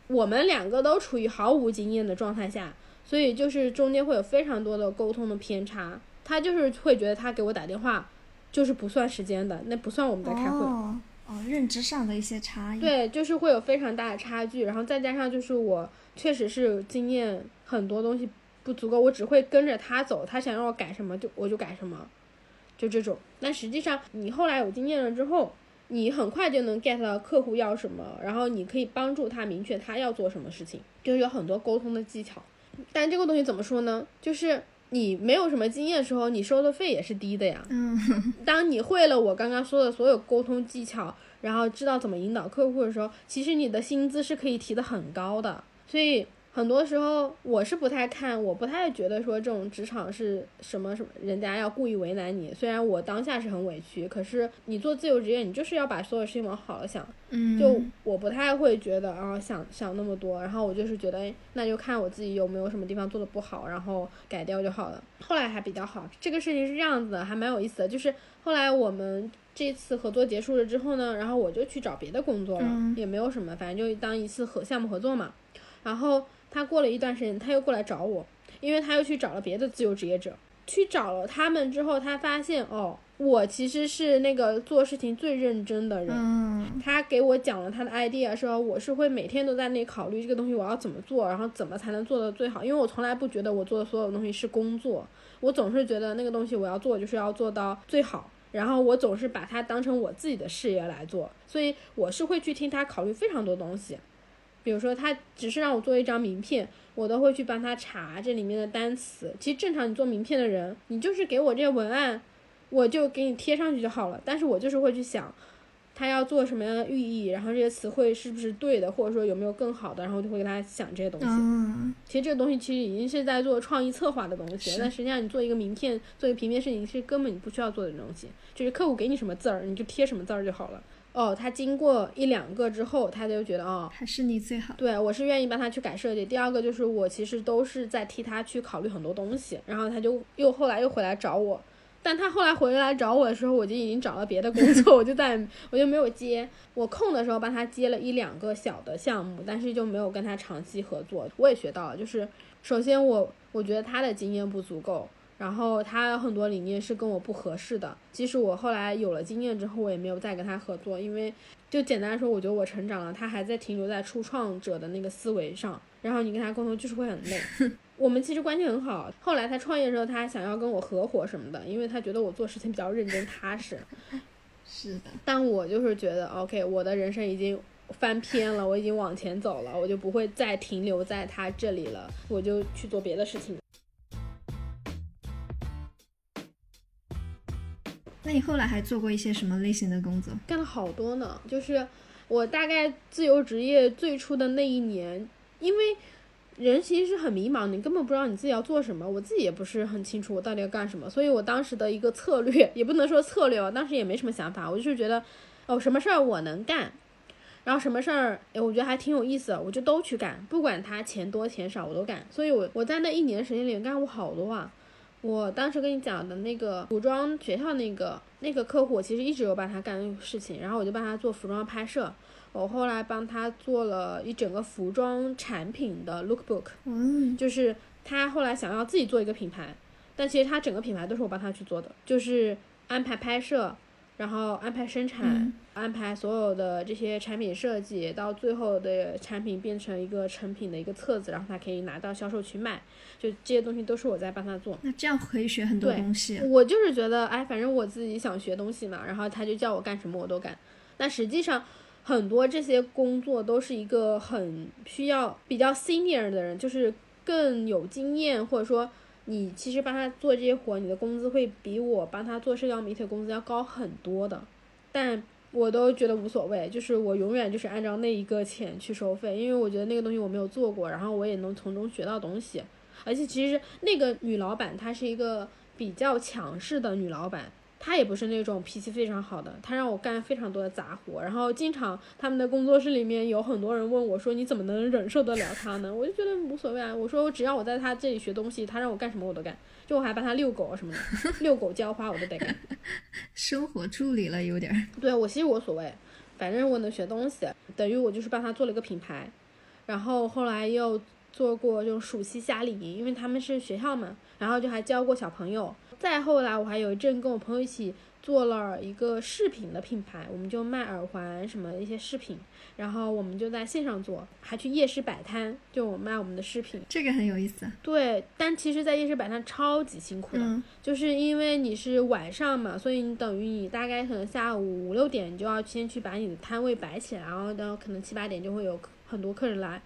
我们两个都处于毫无经验的状态下，所以就是中间会有非常多的沟通的偏差。他就是会觉得他给我打电话就是不算时间的，那不算我们在开会。哦哦，认知上的一些差异。对，就是会有非常大的差距，然后再加上就是我确实是经验很多东西不足够，我只会跟着他走，他想让我改什么就我就改什么，就这种。但实际上你后来有经验了之后，你很快就能 get 到客户要什么，然后你可以帮助他明确他要做什么事情，就是有很多沟通的技巧。但这个东西怎么说呢？就是你没有什么经验的时候，你收的费也是低的呀。嗯，[laughs] 当你会了我刚刚说的所有沟通技巧，然后知道怎么引导客户的时候，其实你的薪资是可以提的很高的。所以很多时候我是不太看，我不太觉得说这种职场是什么什么，人家要故意为难你。虽然我当下是很委屈，可是你做自由职业，你就是要把所有事情往好了想。嗯，就我不太会觉得啊想想那么多，然后我就是觉得，哎，那就看我自己有没有什么地方做的不好，然后改掉就好了。后来还比较好，这个事情是这样子的，还蛮有意思的。就是后来我们这次合作结束了之后呢，然后我就去找别的工作了，嗯也没有什么，反正就当一次合项目合作嘛。然后他过了一段时间，他又过来找我，因为他又去找了别的自由职业者，去找了他们之后，他发现哦，我其实是那个做事情最认真的人。嗯他给我讲了他的 idea，说我是会每天都在那里考虑这个东西我要怎么做，然后怎么才能做得最好。因为我从来不觉得我做的所有东西是工作，我总是觉得那个东西我要做就是要做到最好，然后我总是把它当成我自己的事业来做，所以我是会去听他考虑非常多东西。比如说，他只是让我做一张名片，我都会去帮他查这里面的单词。其实正常你做名片的人，你就是给我这些文案，我就给你贴上去就好了。但是我就是会去想，他要做什么样的寓意，然后这些词汇是不是对的，或者说有没有更好的，然后就会给他想这些东西。嗯其实这个东西其实已经是在做创意策划的东西了，但实际上你做一个名片，做一个平面设计是根本你不需要做的东西，就是客户给你什么字儿，你就贴什么字儿就好了。哦，他经过一两个之后，他就觉得哦，还是你最好。对我是愿意帮他去改设计。第二个就是我其实都是在替他去考虑很多东西，然后他就又后来又回来找我，但他后来回来找我的时候，我就已经找了别的工作，[laughs] 我就在我就没有接。我空的时候帮他接了一两个小的项目，但是就没有跟他长期合作。我也学到了，就是首先我我觉得他的经验不足够。然后他有很多理念是跟我不合适的，即使我后来有了经验之后，我也没有再跟他合作，因为就简单说，我觉得我成长了，他还在停留在初创者的那个思维上，然后你跟他沟通就是会很累。[laughs] 我们其实关系很好，后来他创业的时候，他还想要跟我合伙什么的，因为他觉得我做事情比较认真踏实。[laughs] 是的，但我就是觉得，OK，我的人生已经翻篇了，我已经往前走了，我就不会再停留在他这里了，我就去做别的事情。那你后来还做过一些什么类型的工作？干了好多呢，就是我大概自由职业最初的那一年，因为人其实是很迷茫，你根本不知道你自己要做什么，我自己也不是很清楚我到底要干什么，所以我当时的一个策略，也不能说策略吧，当时也没什么想法，我就是觉得，哦，什么事儿我能干，然后什么事儿，哎，我觉得还挺有意思的，我就都去干，不管他钱多钱少我都干，所以我我在那一年时间里干过好多啊。我当时跟你讲的那个服装学校那个那个客户，我其实一直有帮他干那个事情，然后我就帮他做服装拍摄。我后来帮他做了一整个服装产品的 lookbook，嗯，就是他后来想要自己做一个品牌，但其实他整个品牌都是我帮他去做的，就是安排拍摄，然后安排生产，嗯安排所有的这些产品设计，到最后的产品变成一个成品的一个册子，然后他可以拿到销售去卖，就这些东西都是我在帮他做。那这样可以学很多东西。我就是觉得，哎，反正我自己想学东西嘛，然后他就叫我干什么我都干。但实际上，很多这些工作都是一个很需要比较 senior 的人，就是更有经验，或者说你其实帮他做这些活，你的工资会比我帮他做社交媒体的工资要高很多的。但我都觉得无所谓，就是我永远就是按照那一个钱去收费，因为我觉得那个东西我没有做过，然后我也能从中学到东西。而且其实那个女老板她是一个比较强势的女老板，他也不是那种脾气非常好的，他让我干非常多的杂活，然后经常他们的工作室里面有很多人问我说你怎么能忍受得了他呢？我就觉得无所谓啊，我说只要我在他这里学东西，他让我干什么我都干，就我还帮他遛狗什么的，遛狗浇花我都得干，[laughs] 生活助理了有点儿。[laughs] 对我其实无所谓，反正我能学东西，等于我就是帮他做了一个品牌，然后后来又做过这种暑期夏令营，因为他们是学校嘛，然后就还教过小朋友。再后来，我还有一阵跟我朋友一起做了一个饰品的品牌，我们就卖耳环什么一些饰品，然后我们就在线上做，还去夜市摆摊，就我卖我们的饰品。这个很有意思。对，但其实，在夜市摆摊超级辛苦的，嗯就是因为你是晚上嘛，所以你等于你大概可能下午五六点你就要先去把你的摊位摆起来，然后到可能七八点就会有很多客人来，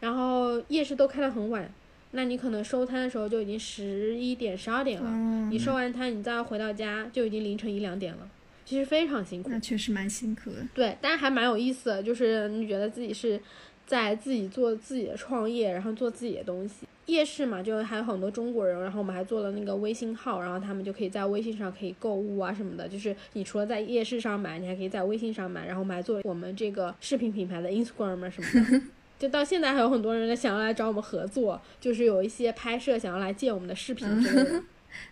然后夜市都开得很晚。那你可能收摊的时候就已经十一点、十二点了，嗯，你收完摊，你再回到家就已经凌晨一两点了，其实非常辛苦。那确实蛮辛苦的。对，但是还蛮有意思的，就是你觉得自己是在自己做自己的创业，然后做自己的东西。夜市嘛，就还有很多中国人，然后我们还做了那个微信号，然后他们就可以在微信上可以购物啊什么的。就是你除了在夜市上买，你还可以在微信上买，然后我们还做我们这个视频品牌的 Instagram 啊什么的。[laughs] 就到现在还有很多人想要来找我们合作，就是有一些拍摄想要来借我们的视频之类的。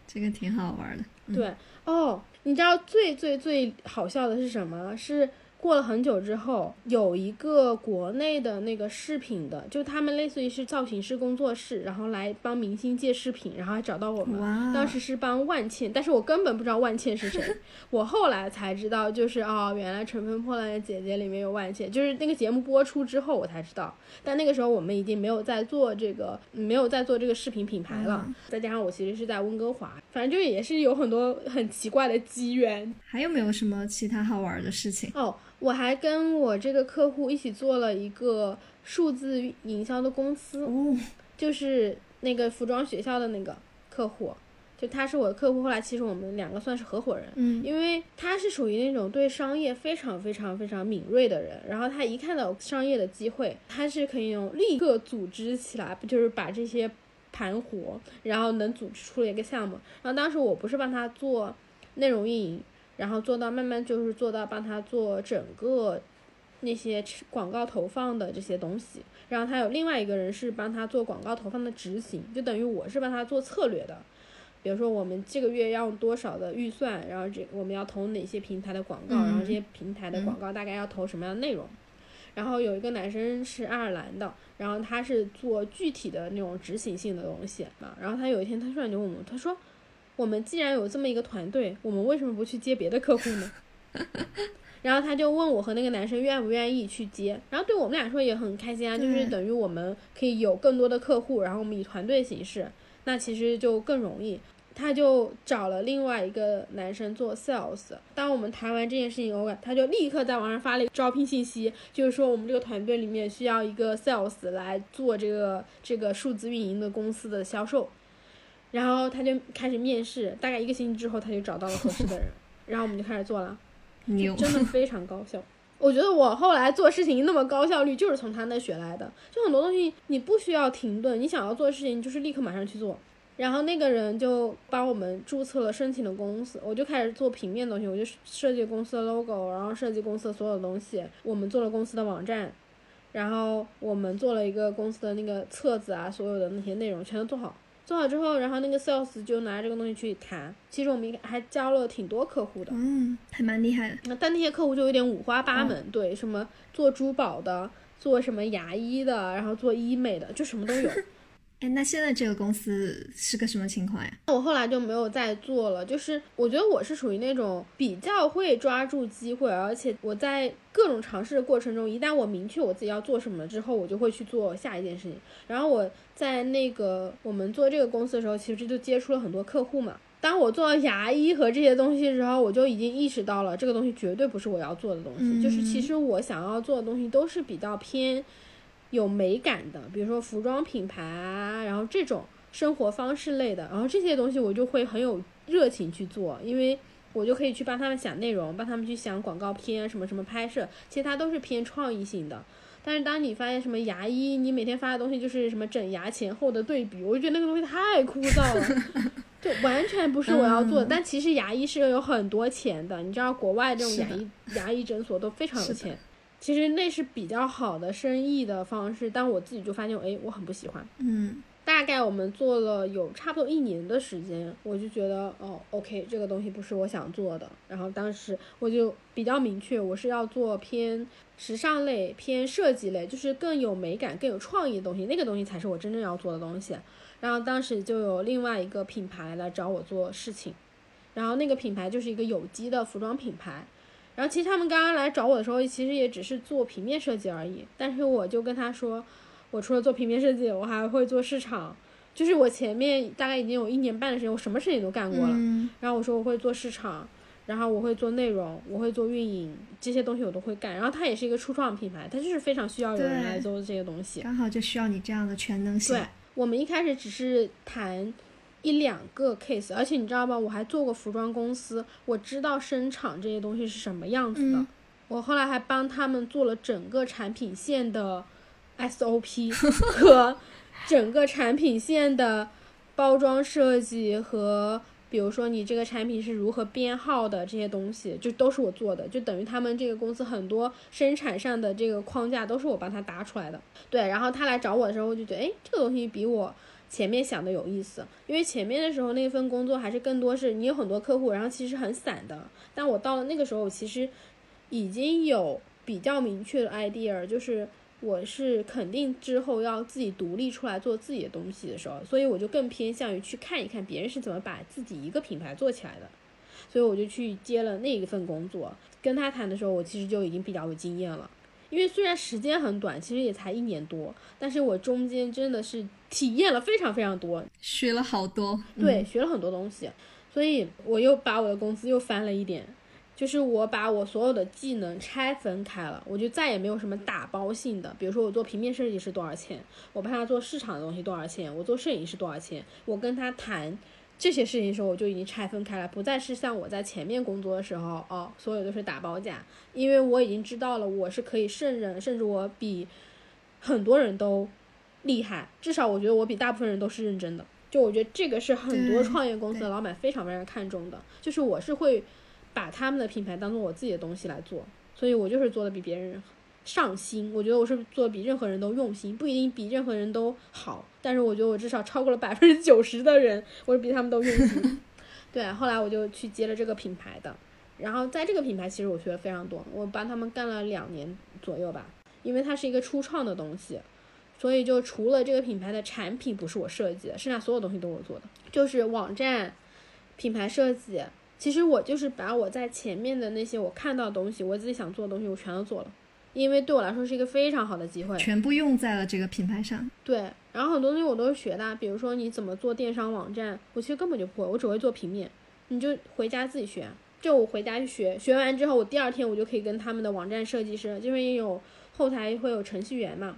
这个挺好玩的。嗯对哦，你知道最最最好笑的是什么？是过了很久之后，有一个国内的那个饰品的，就他们类似于是造型师工作室，然后来帮明星借饰品，然后还找到我们。哇，当时是帮万茜，但是我根本不知道万茜是谁，[laughs] 我后来才知道，就是哦，原来《乘风破浪的姐姐》里面有万茜，就是那个节目播出之后我才知道，但那个时候我们已经没有在做这个，没有在做这个饰品品牌了，嗯。再加上我其实是在温哥华，反正就也是有很多很奇怪的机缘还有没有什么其他好玩的事情？哦。我还跟我这个客户一起做了一个数字营销的公司，哦，就是那个服装学校的那个客户，就他是我的客户。后来其实我们两个算是合伙人，嗯因为他是属于那种对商业非常非常非常敏锐的人，然后他一看到商业的机会，他是可以用立刻组织起来，就是把这些盘活，然后能组织出一个项目。然后当时我不是帮他做内容运营，然后做到慢慢就是做到帮他做整个那些广告投放的这些东西。然后他有另外一个人是帮他做广告投放的执行，就等于我是帮他做策略的。比如说我们这个月要用多少的预算，然后这我们要投哪些平台的广告，嗯然后这些平台的广告大概要投什么样的内容。然后有一个男生是爱尔兰的，然后他是做具体的那种执行性的东西嘛。然后他有一天他突然就问我，他说：“我们既然有这么一个团队，我们为什么不去接别的客户呢？” [laughs] 然后他就问我和那个男生愿不愿意去接，然后对我们俩说也很开心啊，就是等于我们可以有更多的客户，然后我们以团队形式，那其实就更容易。他就找了另外一个男生做 sales。当我们谈完这件事情后，他就立刻在网上发了一个招聘信息，就是说我们这个团队里面需要一个 sales 来做这个这个数字运营的公司的销售。然后他就开始面试，大概一个星期之后，他就找到了合适的人，[laughs] 然后我们就开始做了。牛，真的非常高效。我觉得我后来做事情那么高效率，就是从他那学来的。就很多东西你不需要停顿，你想要做的事情就是立刻马上去做。然后那个人就帮我们注册了申请的公司，我就开始做平面东西，我就设计公司的 logo，然后设计公司的所有东西。我们做了公司的网站，然后我们做了一个公司的那个册子啊，所有的那些内容全都做好。做好之后，然后那个 sales 就拿这个东西去谈。其实我们还交了挺多客户的，嗯，还蛮厉害的。那但那些客户就有点五花八门，对，什么做珠宝的，做什么牙医的，然后做医美的，就什么都有。[laughs] 哎，那现在这个公司是个什么情况呀？我后来就没有再做了，就是我觉得我是属于那种比较会抓住机会，而且我在各种尝试的过程中，一旦我明确我自己要做什么之后，我就会去做下一件事情。然后我在那个我们做这个公司的时候，其实就接触了很多客户嘛。当我做到牙医和这些东西的时候，我就已经意识到了这个东西绝对不是我要做的东西。嗯就是其实我想要做的东西都是比较偏有美感的，比如说服装品牌啊，然后这种生活方式类的，然后这些东西我就会很有热情去做，因为我就可以去帮他们想内容，帮他们去想广告片什么什么拍摄，其实它都是偏创意性的。但是当你发现什么牙医，你每天发的东西就是什么整牙前后的对比，我就觉得那个东西太枯燥了，就完全不是我要做的。但其实牙医是有很多钱的，你知道国外这种牙医牙医诊所都非常有钱。其实那是比较好的生意的方式，但我自己就发现，哎，我很不喜欢。嗯，大概我们做了有差不多一年的时间，我就觉得，哦，OK，这个东西不是我想做的。然后当时我就比较明确，我是要做偏时尚类、偏设计类，就是更有美感、更有创意的东西，那个东西才是我真正要做的东西。然后当时就有另外一个品牌来找我做事情，然后那个品牌就是一个有机的服装品牌。然后其实他们刚刚来找我的时候，其实也只是做平面设计而已。但是我就跟他说，我除了做平面设计，我还会做市场。就是我前面大概已经有一年半的时间，我什么事情都干过了。然后我说我会做市场，然后我会做内容，我会做运营，这些东西我都会干。然后它也是一个初创品牌，它就是非常需要有人来做这些东西。刚好就需要你这样的全能性。对我们一开始只是谈。一两个 case，而且你知道吗？我还做过服装公司，我知道生产这些东西是什么样子的。我后来还帮他们做了整个产品线的 SOP [laughs] 和整个产品线的包装设计和，比如说你这个产品是如何编号的这些东西，就都是我做的。就等于他们这个公司很多生产上的这个框架都是我帮他搭出来的。对，然后他来找我的时候，我就觉得，哎，这个东西比我。前面想的有意思，因为前面的时候那份工作还是更多是你有很多客户，然后其实很散的。但我到了那个时候，其实已经有比较明确的 idea，就是我是肯定之后要自己独立出来做自己的东西的时候，所以我就更偏向于去看一看别人是怎么把自己一个品牌做起来的，所以我就去接了那一份工作。跟他谈的时候，我其实就已经比较有经验了。因为虽然时间很短，其实也才一年多，但是我中间真的是体验了非常非常多，学了好多，对，学了很多东西，所以我又把我的工资又翻了一点，就是我把我所有的技能拆分开了，我就再也没有什么打包性的，比如说我做平面设计师多少钱，我帮他做市场的东西多少钱，我做摄影是多少钱，我跟他谈。这些事情的时候，我就已经拆分开了，不再是像我在前面工作的时候，哦，所有都是打包价，因为我已经知道了我是可以胜任，甚至我比很多人都厉害，至少我觉得我比大部分人都是认真的。就我觉得这个是很多创业公司的老板非常非常看重的，就是我是会把他们的品牌当做我自己的东西来做，所以我就是做的比别人。上心，我觉得我是做比任何人都用心，不一定比任何人都好，但是我觉得我至少超过了百分之九十的人，我是比他们都用心。[laughs] 对，后来我就去接了这个品牌的，然后在这个品牌其实我学的非常多，我帮他们干了两年左右吧，因为它是一个初创的东西，所以就除了这个品牌的产品不是我设计的，剩下所有东西都是我做的，就是网站、品牌设计，其实我就是把我在前面的那些我看到的东西，我自己想做的东西，我全都做了。因为对我来说是一个非常好的机会，全部用在了这个品牌上。对，然后很多东西我都是学的，比如说你怎么做电商网站，我其实根本就不会，我只会做平面。你就回家自己学，就我回家去学，学完之后我第二天我就可以跟他们的网站设计师，因为有后台会有程序员嘛，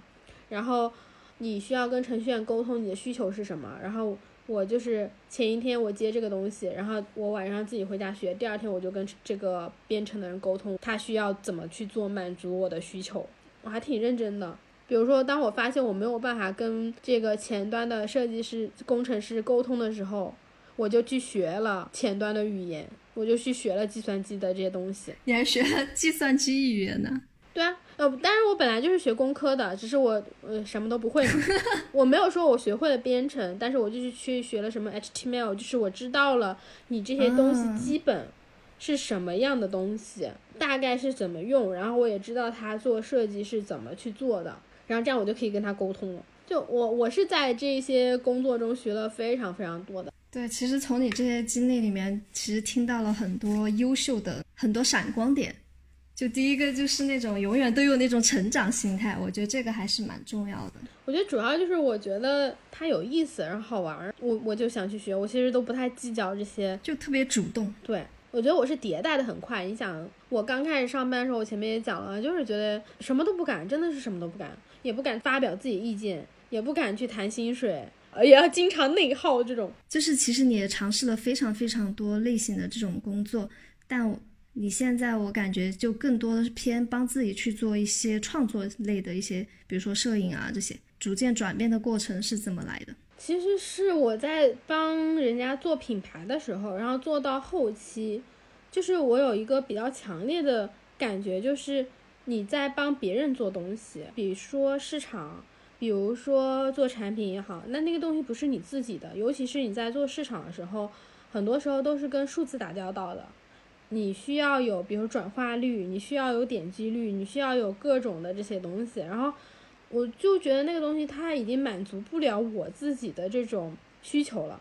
然后你需要跟程序员沟通你的需求是什么，然后。我就是前一天我接这个东西，然后我晚上自己回家学，第二天我就跟这个编程的人沟通，他需要怎么去做满足我的需求，我还挺认真的。比如说，当我发现我没有办法跟这个前端的设计师、工程师沟通的时候，我就去学了前端的语言，我就去学了计算机的这些东西。你还学计算机语言呢？对啊，呃，但是我本来就是学工科的，只是我呃什么都不会嘛。[laughs] 我没有说我学会了编程，但是我就是去学了什么 HTML，就是我知道了你这些东西基本是什么样的东西，大概是怎么用，然后我也知道他做设计是怎么去做的，然后这样我就可以跟他沟通了。就我我是在这些工作中学了非常非常多的。对，其实从你这些经历里面，其实听到了很多优秀的很多闪光点。就第一个就是那种永远都有那种成长心态，我觉得这个还是蛮重要的。我觉得主要就是我觉得它有意思，然后好玩，我我就想去学。我其实都不太计较这些，就特别主动。对，我觉得我是迭代的很快。你想，我刚开始上班的时候，我前面也讲了，就是觉得什么都不敢，真的是什么都不敢，也不敢发表自己意见，也不敢去谈薪水，也要经常内耗这种。就是其实你也尝试了非常非常多类型的这种工作，但。你现在我感觉就更多的是偏帮自己去做一些创作类的一些，比如说摄影啊这些，逐渐转变的过程是怎么来的？其实是我在帮人家做品牌的时候，然后做到后期，就是我有一个比较强烈的感觉，就是你在帮别人做东西，比如说市场，比如说做产品也好，那那个东西不是你自己的，尤其是你在做市场的时候，很多时候都是跟数字打交道的。你需要有，比如转化率，你需要有点击率，你需要有各种的这些东西。然后，我就觉得那个东西它已经满足不了我自己的这种需求了。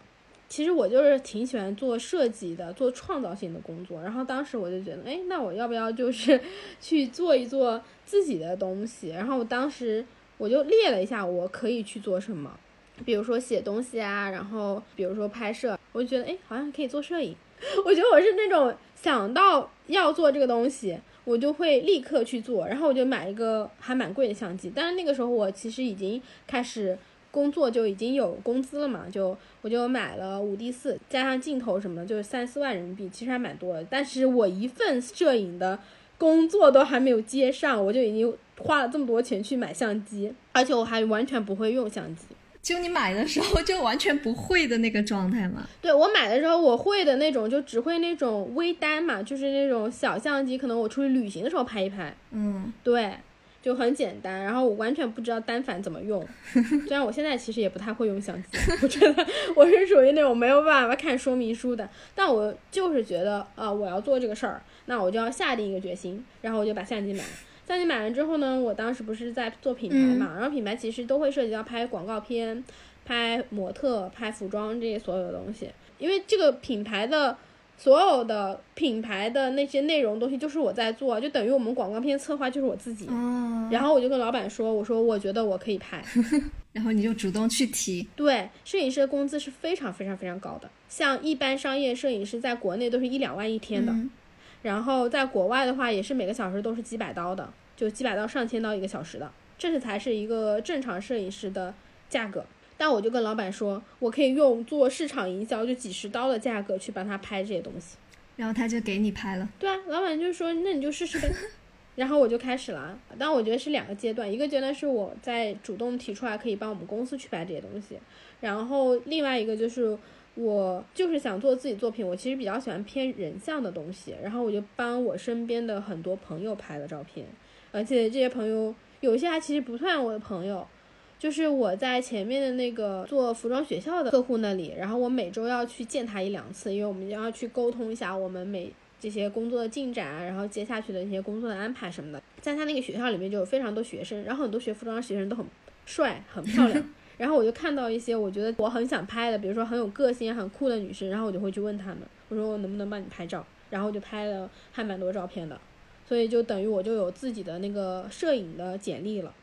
其实我就是挺喜欢做设计的，做创造性的工作。然后当时我就觉得，哎，那我要不要就是 [laughs] 去做一做自己的东西？然后我当时我就列了一下我可以去做什么，比如说写东西啊，然后比如说拍摄，我就觉得，哎，好像可以做摄影。[laughs] 我觉得我是那种。想到要做这个东西，我就会立刻去做，然后我就买一个还蛮贵的相机。但是那个时候我其实已经开始工作，就已经有工资了嘛，就我就买了五 D 四，加上镜头什么的，就是三四万人民币，其实还蛮多的。但是我一份摄影的工作都还没有接上，我就已经花了这么多钱去买相机，而且我还完全不会用相机。就你买的时候就完全不会的那个状态吗？对我买的时候我会的那种，就只会那种微单嘛，就是那种小相机，可能我出去旅行的时候拍一拍。嗯，对，就很简单。然后我完全不知道单反怎么用，[laughs] 虽然我现在其实也不太会用相机，我觉得我是属于那种没有办法看说明书的。但我就是觉得啊，我要做这个事儿，那我就要下定一个决心，然后我就把相机买了。相机买完之后呢，我当时不是在做品牌嘛，然后品牌其实都会涉及到拍广告片、拍模特、拍服装这些所有的东西，因为这个品牌的所有的品牌的那些内容东西就是我在做，就等于我们广告片策划就是我自己。然后我就跟老板说，我说我觉得我可以拍，[laughs] 然后你就主动去提。对，摄影师的工资是非常非常非常高的，像一般商业摄影师在国内都是一两万一天的。然后在国外的话，也是每个小时都是几百刀的，就几百到上千刀一个小时的，这是才是一个正常摄影师的价格。但我就跟老板说，我可以用做市场营销就几十刀的价格去帮他拍这些东西，然后他就给你拍了。对啊，老板就说那你就试试呗，[laughs] 然后我就开始了。但我觉得是两个阶段，一个阶段是我在主动提出来可以帮我们公司去拍这些东西，然后另外一个就是。我就是想做自己作品，我其实比较喜欢偏人像的东西，然后我就帮我身边的很多朋友拍了照片，而且这些朋友有些还其实不算我的朋友，就是我在前面的那个做服装学校的客户那里，然后我每周要去见他一两次，因为我们就要去沟通一下我们每这些工作的进展，然后接下去的一些工作的安排什么的。在他那个学校里面就有非常多学生，然后很多学服装的学生都很帅，很漂亮。[laughs] 然后我就看到一些我觉得我很想拍的，比如说很有个性、很酷的女生，然后我就会去问他们，我说我能不能帮你拍照，然后我就拍了还蛮多照片的，所以就等于我就有自己的那个摄影的简历了。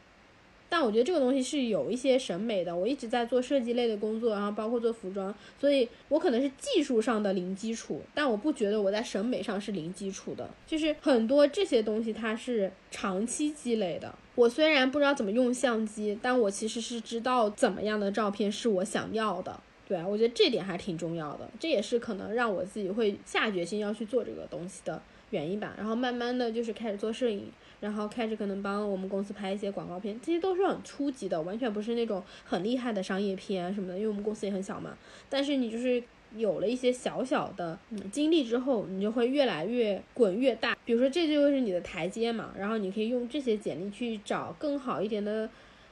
但我觉得这个东西是有一些审美的。我一直在做设计类的工作，然后包括做服装，所以我可能是技术上的零基础，但我不觉得我在审美上是零基础的。就是很多这些东西它是长期积累的。我虽然不知道怎么用相机，但我其实是知道怎么样的照片是我想要的。对，我觉得这点还挺重要的，这也是可能让我自己会下决心要去做这个东西的原因吧。然后慢慢的就是开始做摄影。然后开始可能帮我们公司拍一些广告片，这些都是很初级的，完全不是那种很厉害的商业片什么的，因为我们公司也很小嘛。但是你就是有了一些小小的经历之后，你就会越来越滚越大。比如说这就是你的台阶嘛，然后你可以用这些简历去找更好一点的。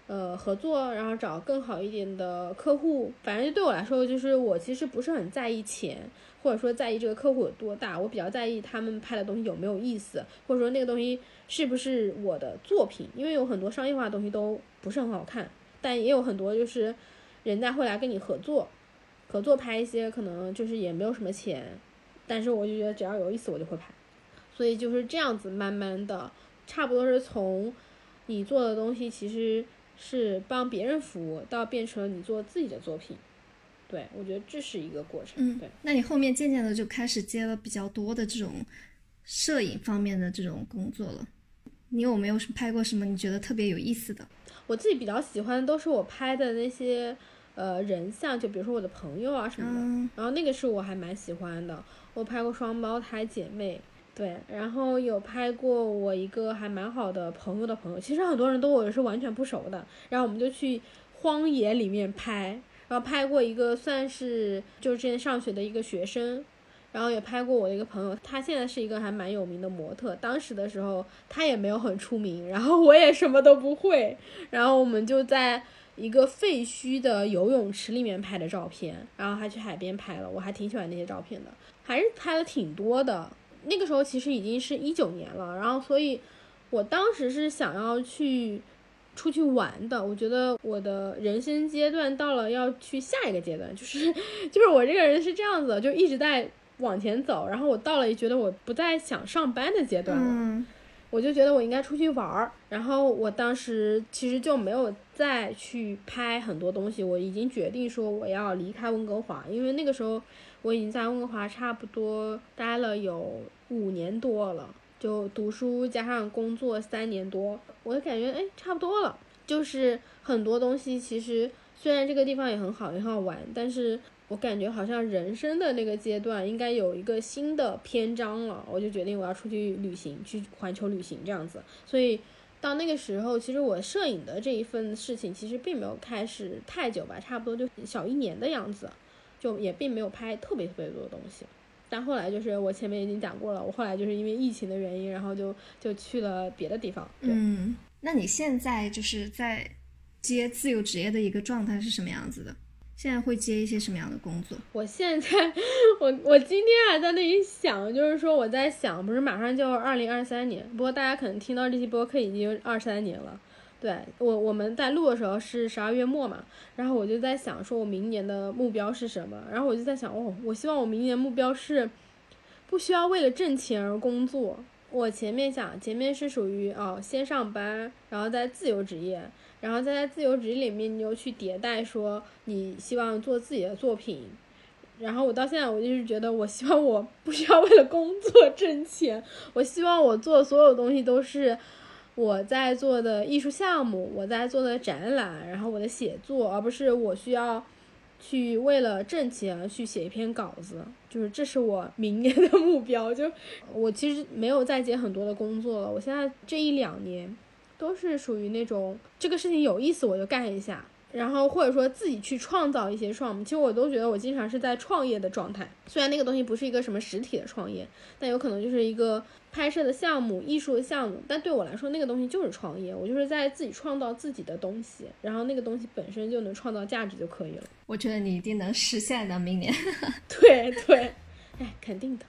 呃，合作，然后找更好一点的客户。反正对我来说，就是我其实不是很在意钱，或者说在意这个客户有多大。我比较在意他们拍的东西有没有意思，或者说那个东西是不是我的作品。因为有很多商业化的东西都不是很好看，但也有很多就是人家会来跟你合作，合作拍一些可能就是也没有什么钱，但是我就觉得只要有意思我就会拍。所以就是这样子，慢慢的，差不多是从你做的东西其实。是帮别人服务，到变成了你做自己的作品，对我觉得这是一个过程。嗯，对。那你后面渐渐的就开始接了比较多的这种摄影方面的这种工作了。你有没有拍过什么你觉得特别有意思的？我自己比较喜欢的都是我拍的那些呃人像，就比如说我的朋友啊什么的。然后那个是我还蛮喜欢的。我拍过双胞胎姐妹，对，然后有拍过我一个还蛮好的朋友的朋友，其实很多人都我是完全不熟的，然后我们就去荒野里面拍，然后拍过一个算是就是之前上学的一个学生。然后也拍过我的一个朋友，他现在是一个还蛮有名的模特。当时的时候他也没有很出名，然后我也什么都不会。然后我们就在一个废墟的游泳池里面拍的照片，然后还去海边拍了。我还挺喜欢那些照片的，还是拍了挺多的。那个时候其实已经是一九年了，然后所以我当时是想要去出去玩的。我觉得我的人生阶段到了要去下一个阶段，就是就是我这个人是这样子，就一直在。往前走，然后我到了也觉得我不再想上班的阶段了，我就觉得我应该出去玩儿。然后我当时其实就没有再去拍很多东西，我已经决定说我要离开温哥华，因为那个时候我已经在温哥华差不多待了有五年多了，就读书加上工作三年多，我感觉哎差不多了。就是很多东西其实虽然这个地方也很好，也很好玩，但是。我感觉好像人生的那个阶段应该有一个新的篇章了，我就决定我要出去旅行，去环球旅行这样子。所以到那个时候，其实我摄影的这一份事情其实并没有开始太久吧，差不多就小一年的样子，就也并没有拍特别特别多的东西。但后来就是我前面已经讲过了，我后来就是因为疫情的原因，然后就就去了别的地方。嗯，那你现在就是在接自由职业的一个状态是什么样子的？现在会接一些什么样的工作？我现在，我我今天还在那里想，就是说我在想，不是马上就二零二三年，不过大家可能听到这期播客已经二三年了。对我我们在录的时候是十二月末嘛，然后我就在想，说我明年的目标是什么？然后我就在想，哦，我希望我明年目标是不需要为了挣钱而工作。我前面想，前面是属于哦，先上班，然后再自由职业。然后再在自由职业里面，你又去迭代，说你希望做自己的作品。然后我到现在，我就是觉得，我希望我不需要为了工作挣钱，我希望我做所有东西都是我在做的艺术项目，我在做的展览，然后我的写作，而不是我需要去为了挣钱去写一篇稿子。就是这是我明年的目标。就我其实没有再接很多的工作了，我现在这一两年。都是属于那种这个事情有意思我就干一下，然后或者说自己去创造一些创，其实我都觉得我经常是在创业的状态。虽然那个东西不是一个什么实体的创业，但有可能就是一个拍摄的项目、艺术的项目，但对我来说那个东西就是创业。我就是在自己创造自己的东西，然后那个东西本身就能创造价值就可以了。我觉得你一定能实现的，明年。[laughs] 对对，哎，肯定的。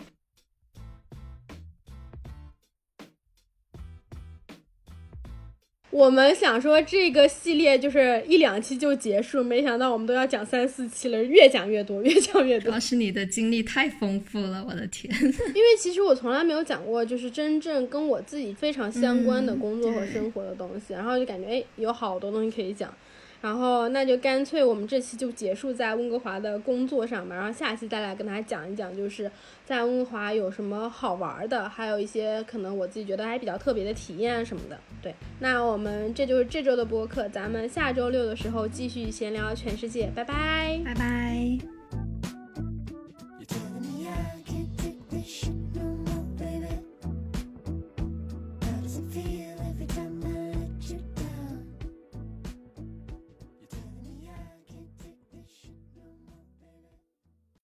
我们想说这个系列就是一两期就结束，没想到我们都要讲三四期了，越讲越多，越讲越多。主要是你的经历太丰富了，我的天！因为其实我从来没有讲过，就是真正跟我自己非常相关的工作和生活的东西，然后就感觉哎，有好多东西可以讲。然后那就干脆我们这期就结束在温哥华的工作上吧，然后下期再来跟大家讲一讲，就是在温哥华有什么好玩的，还有一些可能我自己觉得还比较特别的体验什么的。对，那我们这就是这周的播客，咱们下周六的时候继续闲聊全世界，拜拜，拜拜。